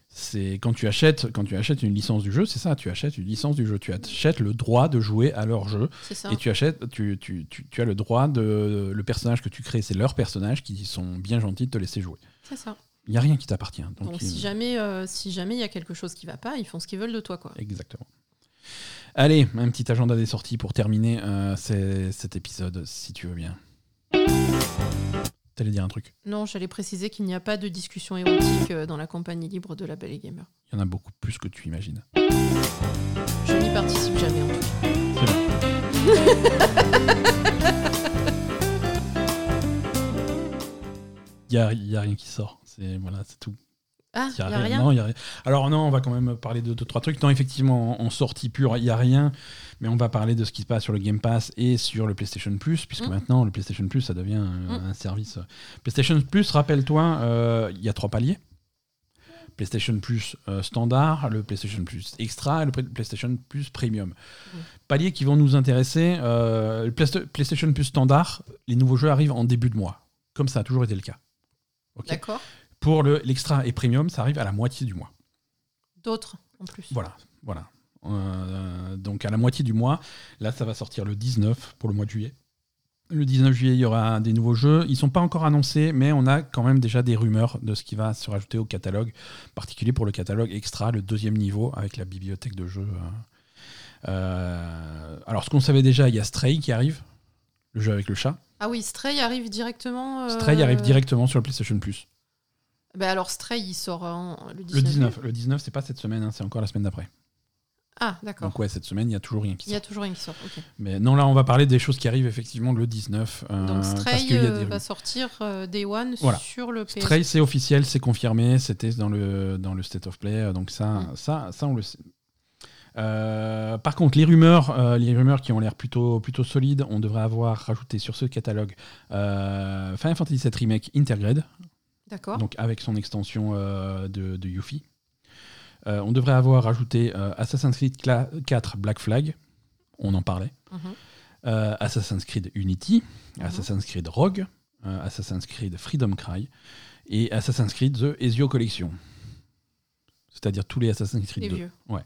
C'est quand tu achètes, quand tu achètes une licence du jeu, c'est ça. Tu achètes une licence du jeu, tu achètes le droit de jouer à leur jeu. Ça. Et tu achètes, tu, tu, tu, as le droit de le personnage que tu crées, c'est leur personnage qui sont bien gentils de te laisser jouer. C'est ça. Il n'y a rien qui t'appartient. Donc, si jamais, euh, si jamais il y a quelque chose qui va pas, ils font ce qu'ils veulent de toi, quoi. Exactement. Allez, un petit agenda des sorties pour terminer euh, cet épisode, si tu veux bien. T'allais dire un truc Non, j'allais préciser qu'il n'y a pas de discussion érotique euh, dans la compagnie libre de la Belle et Gamer. Il y en a beaucoup plus que tu imagines. Je n'y participe jamais en tout cas. Il n'y a, y a rien qui sort. C'est voilà, c'est tout. Ah, il n'y a, rien. Non, y a rien. Alors non, on va quand même parler de deux, trois trucs. Non, effectivement, en, sortie pure, il n'y a rien. Mais on va parler de ce qui se passe sur le Game Pass et sur le PlayStation Plus, puisque mmh. maintenant, le PlayStation Plus, ça devient un, mmh. service. PlayStation Plus, rappelle-toi, euh, il y a trois paliers. PlayStation Plus euh, standard, le PlayStation Plus Extra et le PlayStation Plus Premium. Mmh. Paliers qui vont nous intéresser. Euh, le PlayStation Plus standard, les nouveaux jeux arrivent en début de mois. Comme ça a toujours été le cas. D'accord. Pour l'extra et premium, ça arrive à la moitié du mois. D'autres en plus. Voilà, voilà. Euh, donc à la moitié du mois, là ça va sortir le 19 pour le mois de juillet. Le 19 juillet, il y aura des nouveaux jeux. Ils ne sont pas encore annoncés, mais on a quand même déjà des rumeurs de ce qui va se rajouter au catalogue, en particulier pour le catalogue extra, le deuxième niveau, avec la bibliothèque de jeux. Euh, alors, ce qu'on savait déjà, il y a Stray qui arrive, le jeu avec le chat. Ah oui, Stray arrive directement. Euh, Stray arrive directement sur le PlayStation Plus. Bah alors Stray, il sort le 19. Le 19, le 19 c'est pas cette semaine, hein, c'est encore la semaine d'après. Ah, d'accord. Donc ouais, cette semaine, il n'y a toujours rien qui sort. Il y a toujours rien qui sort, ok. Mais non, là, on va parler des choses qui arrivent effectivement le 19. Euh, Donc Stray euh, va sortir euh, Day One sur le PS. Stray, c'est officiel, c'est confirmé, c'était dans le, dans le State of Play, donc ça, mm. ça, ça on le sait. par contre, les rumeurs, les rumeurs qui ont l'air plutôt, plutôt solides, on devrait avoir rajouté sur ce catalogue Final Fantasy VII Remake Intergrade. D'accord. Donc avec son extension de, de Yuffie. Euh, on devrait avoir rajouté euh, Assassin's Creed 4 Black Flag, on en parlait. Mhm. Euh, Assassin's Creed Unity, mhm. Assassin's Creed Rogue, Assassin's Creed Freedom Cry et Assassin's Creed The Ezio Collection. C'est-à-dire tous les Assassin's Creed 2. Ouais.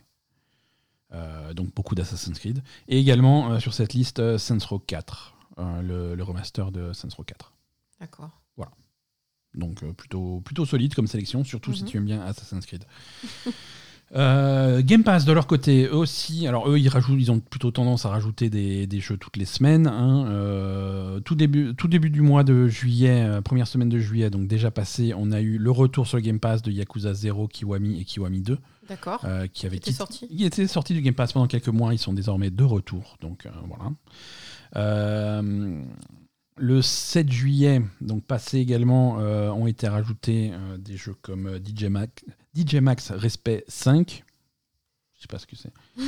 donc beaucoup d'Assassin's Creed. Et également sur cette liste Saints Row 4, le, remaster de Saints Row 4. D'accord. Donc euh, plutôt, plutôt solide comme sélection, surtout si mhm. tu aimes bien Assassin's Creed. Euh, Game Pass de leur côté, eux aussi, alors eux ils rajoutent, ils ont plutôt tendance à rajouter des, jeux toutes les semaines. Hein. Euh, tout, début, tout début du mois de juillet, euh, première semaine de juillet, donc déjà passé, on a eu le retour sur le Game Pass de Yakuza 0, Kiwami et Kiwami 2. D'accord. qui avait été sorti. Il était sorti du Game Pass pendant quelques mois, ils sont désormais de retour. Donc voilà. Le 7 juillet, donc passé également, ont été rajoutés des jeux comme DJ Max, DJ Max Respect 5. Je sais pas ce que c'est.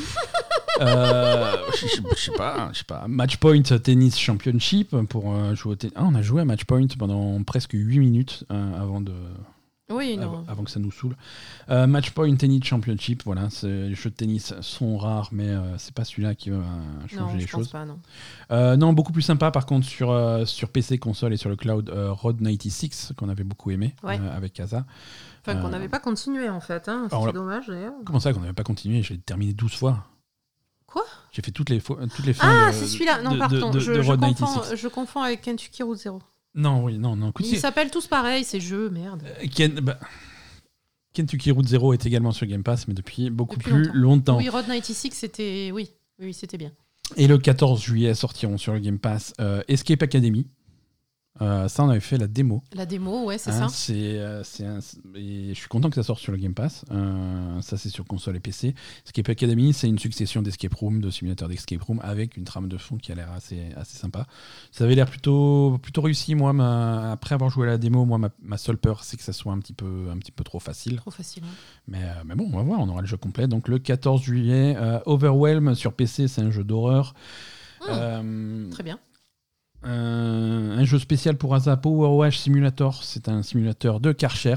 euh, je, sais pas, je sais pas. Matchpoint Tennis Championship pour euh, jouer au tennis. Ah, on a joué à Matchpoint pendant presque 8 minutes euh, avant de. Oui, non. Avant, que ça nous saoule. Euh, Matchpoint Tennis Championship, voilà, les jeux de tennis sont rares, mais c'est pas celui-là qui va changer les choses. Pas, non. non, beaucoup plus sympa par contre sur, sur PC, console et sur le cloud, Road 96 qu'on avait beaucoup aimé avec Kaza. Enfin, qu'on euh, n'avait pas continué en fait. Hein. C'est dommage d'ailleurs. Comment ça qu'on n'avait pas continué? J'ai terminé 12 fois. Quoi? J'ai fait toutes les, fois, toutes les fins. Ah, c'est celui-là. Non, pardon. je, je, confonds, je, confonds, avec Kentucky Route Zero. Non, oui, non, non. Ils s'appellent tous pareil, ces jeux, merde. Euh, bah, Kentucky Route Zero est également sur Game Pass, mais depuis beaucoup plus longtemps. Oui, Road 96, c'était. Oui, oui, c'était bien. Et le 14 juillet sortiront sur le Game Pass euh, Escape Academy, euh, ça, on avait fait la démo. La démo, ouais, c'est hein, ça. C'est, euh, je suis content que ça sorte sur le Game Pass. Euh, ça, c'est sur console et PC. Escape Academy, c'est une succession d'escape room, de simulateurs d'escape room, avec une trame de fond qui a l'air assez, assez sympa. Ça avait l'air plutôt, plutôt réussi. Moi, après avoir joué à la démo, moi, ma, seule peur, c'est que ça soit un petit peu, un petit peu trop facile. Trop facile. Mais, mais bon, on va voir, on aura le jeu complet. Donc, le 14 juillet, Overwhelm sur PC, c'est un jeu d'horreur. Ah, très bien. Euh, un jeu spécial pour Asa Power Wash Simulator. C'est un simulateur de Karcher.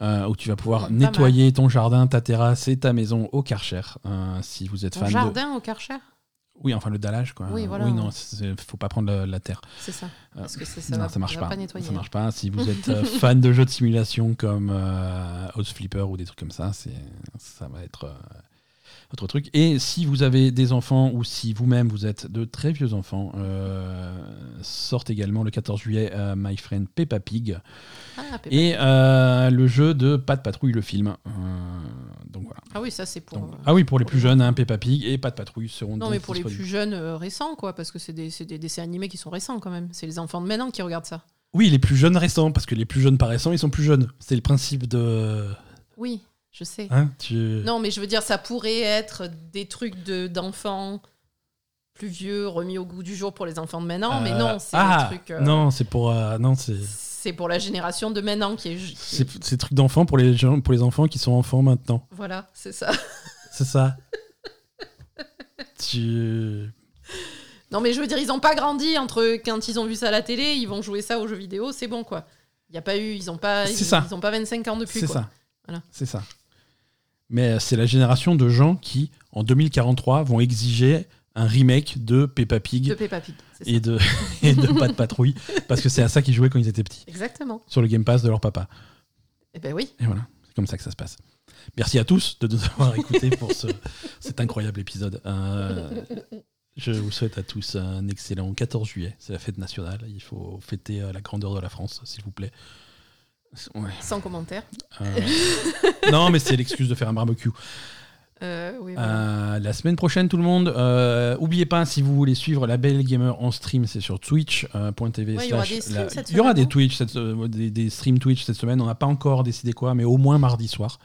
Euh, où tu vas pouvoir nettoyer ton jardin, ta terrasse et ta maison au Karcher. Euh, si vous êtes ton fan jardin au Karcher? Oui, enfin le dallage, quoi. Oui, voilà. oui non, faut pas prendre la, terre. C'est ça. Parce que ça, ça, marche pas. ça marche pas. Si vous êtes fan de jeux de simulation comme House Flipper ou des trucs comme ça, c'est ça va être votre truc. Et si vous avez des enfants ou si vous-même vous êtes de très vieux enfants, euh, sortent également le 14 juillet euh, My Friend Peppa Pig. Ah, et euh, le jeu de Pat Patrouille, le film. Euh, donc voilà. Ah oui, ça c'est pour. ah oui, pour les plus jeunes, hein, Peppa Pig et Pat Patrouille seront. Non, mais pour les plus jeunes récents, quoi, parce que c'est des, des, dessins animés qui sont récents quand même. C'est les enfants de maintenant qui regardent ça. Oui, les plus jeunes récents, parce que les plus jeunes pas récents, ils sont plus jeunes. C'est le principe de. Oui. Je sais. Hein, non, mais je veux dire, ça pourrait être des trucs d'enfants plus vieux remis au goût du jour pour les enfants de maintenant, mais non, c'est ah, des trucs. Euh, non, c'est pour euh, non, c'est. C'est pour la génération de maintenant qui est. C'est ces trucs d'enfants pour les gens, pour les enfants qui sont enfants maintenant. Voilà, c'est ça. C'est ça. tu. Non, mais je veux dire, ils n'ont pas grandi entre quand ils ont vu ça à la télé, ils vont jouer ça aux jeux vidéo, c'est bon quoi. Il y a pas eu, ils n'ont pas, ils, ils, ont pas 25 ans depuis. C'est ça. Voilà. C'est ça mais c'est la génération de gens qui, en 2043, vont exiger un remake de Peppa Pig, et, de, et de Pas de Patrouille, parce que c'est à ça qu'ils jouaient quand ils étaient petits. Exactement. Sur le Game Pass de leur papa. Eh ben oui. Et voilà, c'est comme ça que ça se passe. Merci à tous de nous avoir écoutés pour ce, cet incroyable épisode. Euh, je vous souhaite à tous un excellent 14 juillet. C'est la fête nationale. Il faut fêter la grandeur de la France, s'il vous plaît. Sans commentaire. Euh, non, mais c'est l'excuse de faire un barbecue. Euh, euh, la semaine prochaine, tout le monde. Oubliez pas, si vous voulez suivre la Belle Gamer en stream, c'est sur twitch.tv. il y aura des streams Il y aura des, Twitch des, streams Twitch cette semaine. On n'a pas encore décidé quoi, mais au moins mardi soir.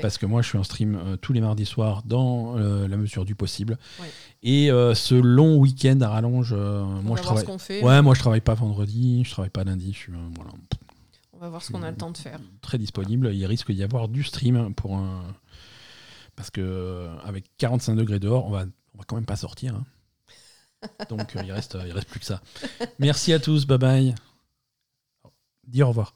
Parce que moi, je suis en stream tous les mardis soirs dans la mesure du possible. Et ce long week-end à rallonge, moi je travaille. ouais, moi je travaille pas vendredi, je travaille pas lundi. Je suis voilà va voir ce qu'on a le temps de faire. Très disponible. Il risque d'y avoir du stream pour un. Parce que euh, avec 45 degrés dehors, on va, on va quand même pas sortir. Hein. Donc euh, il reste, il reste plus que ça. Merci à tous. Bye bye. Dis au revoir.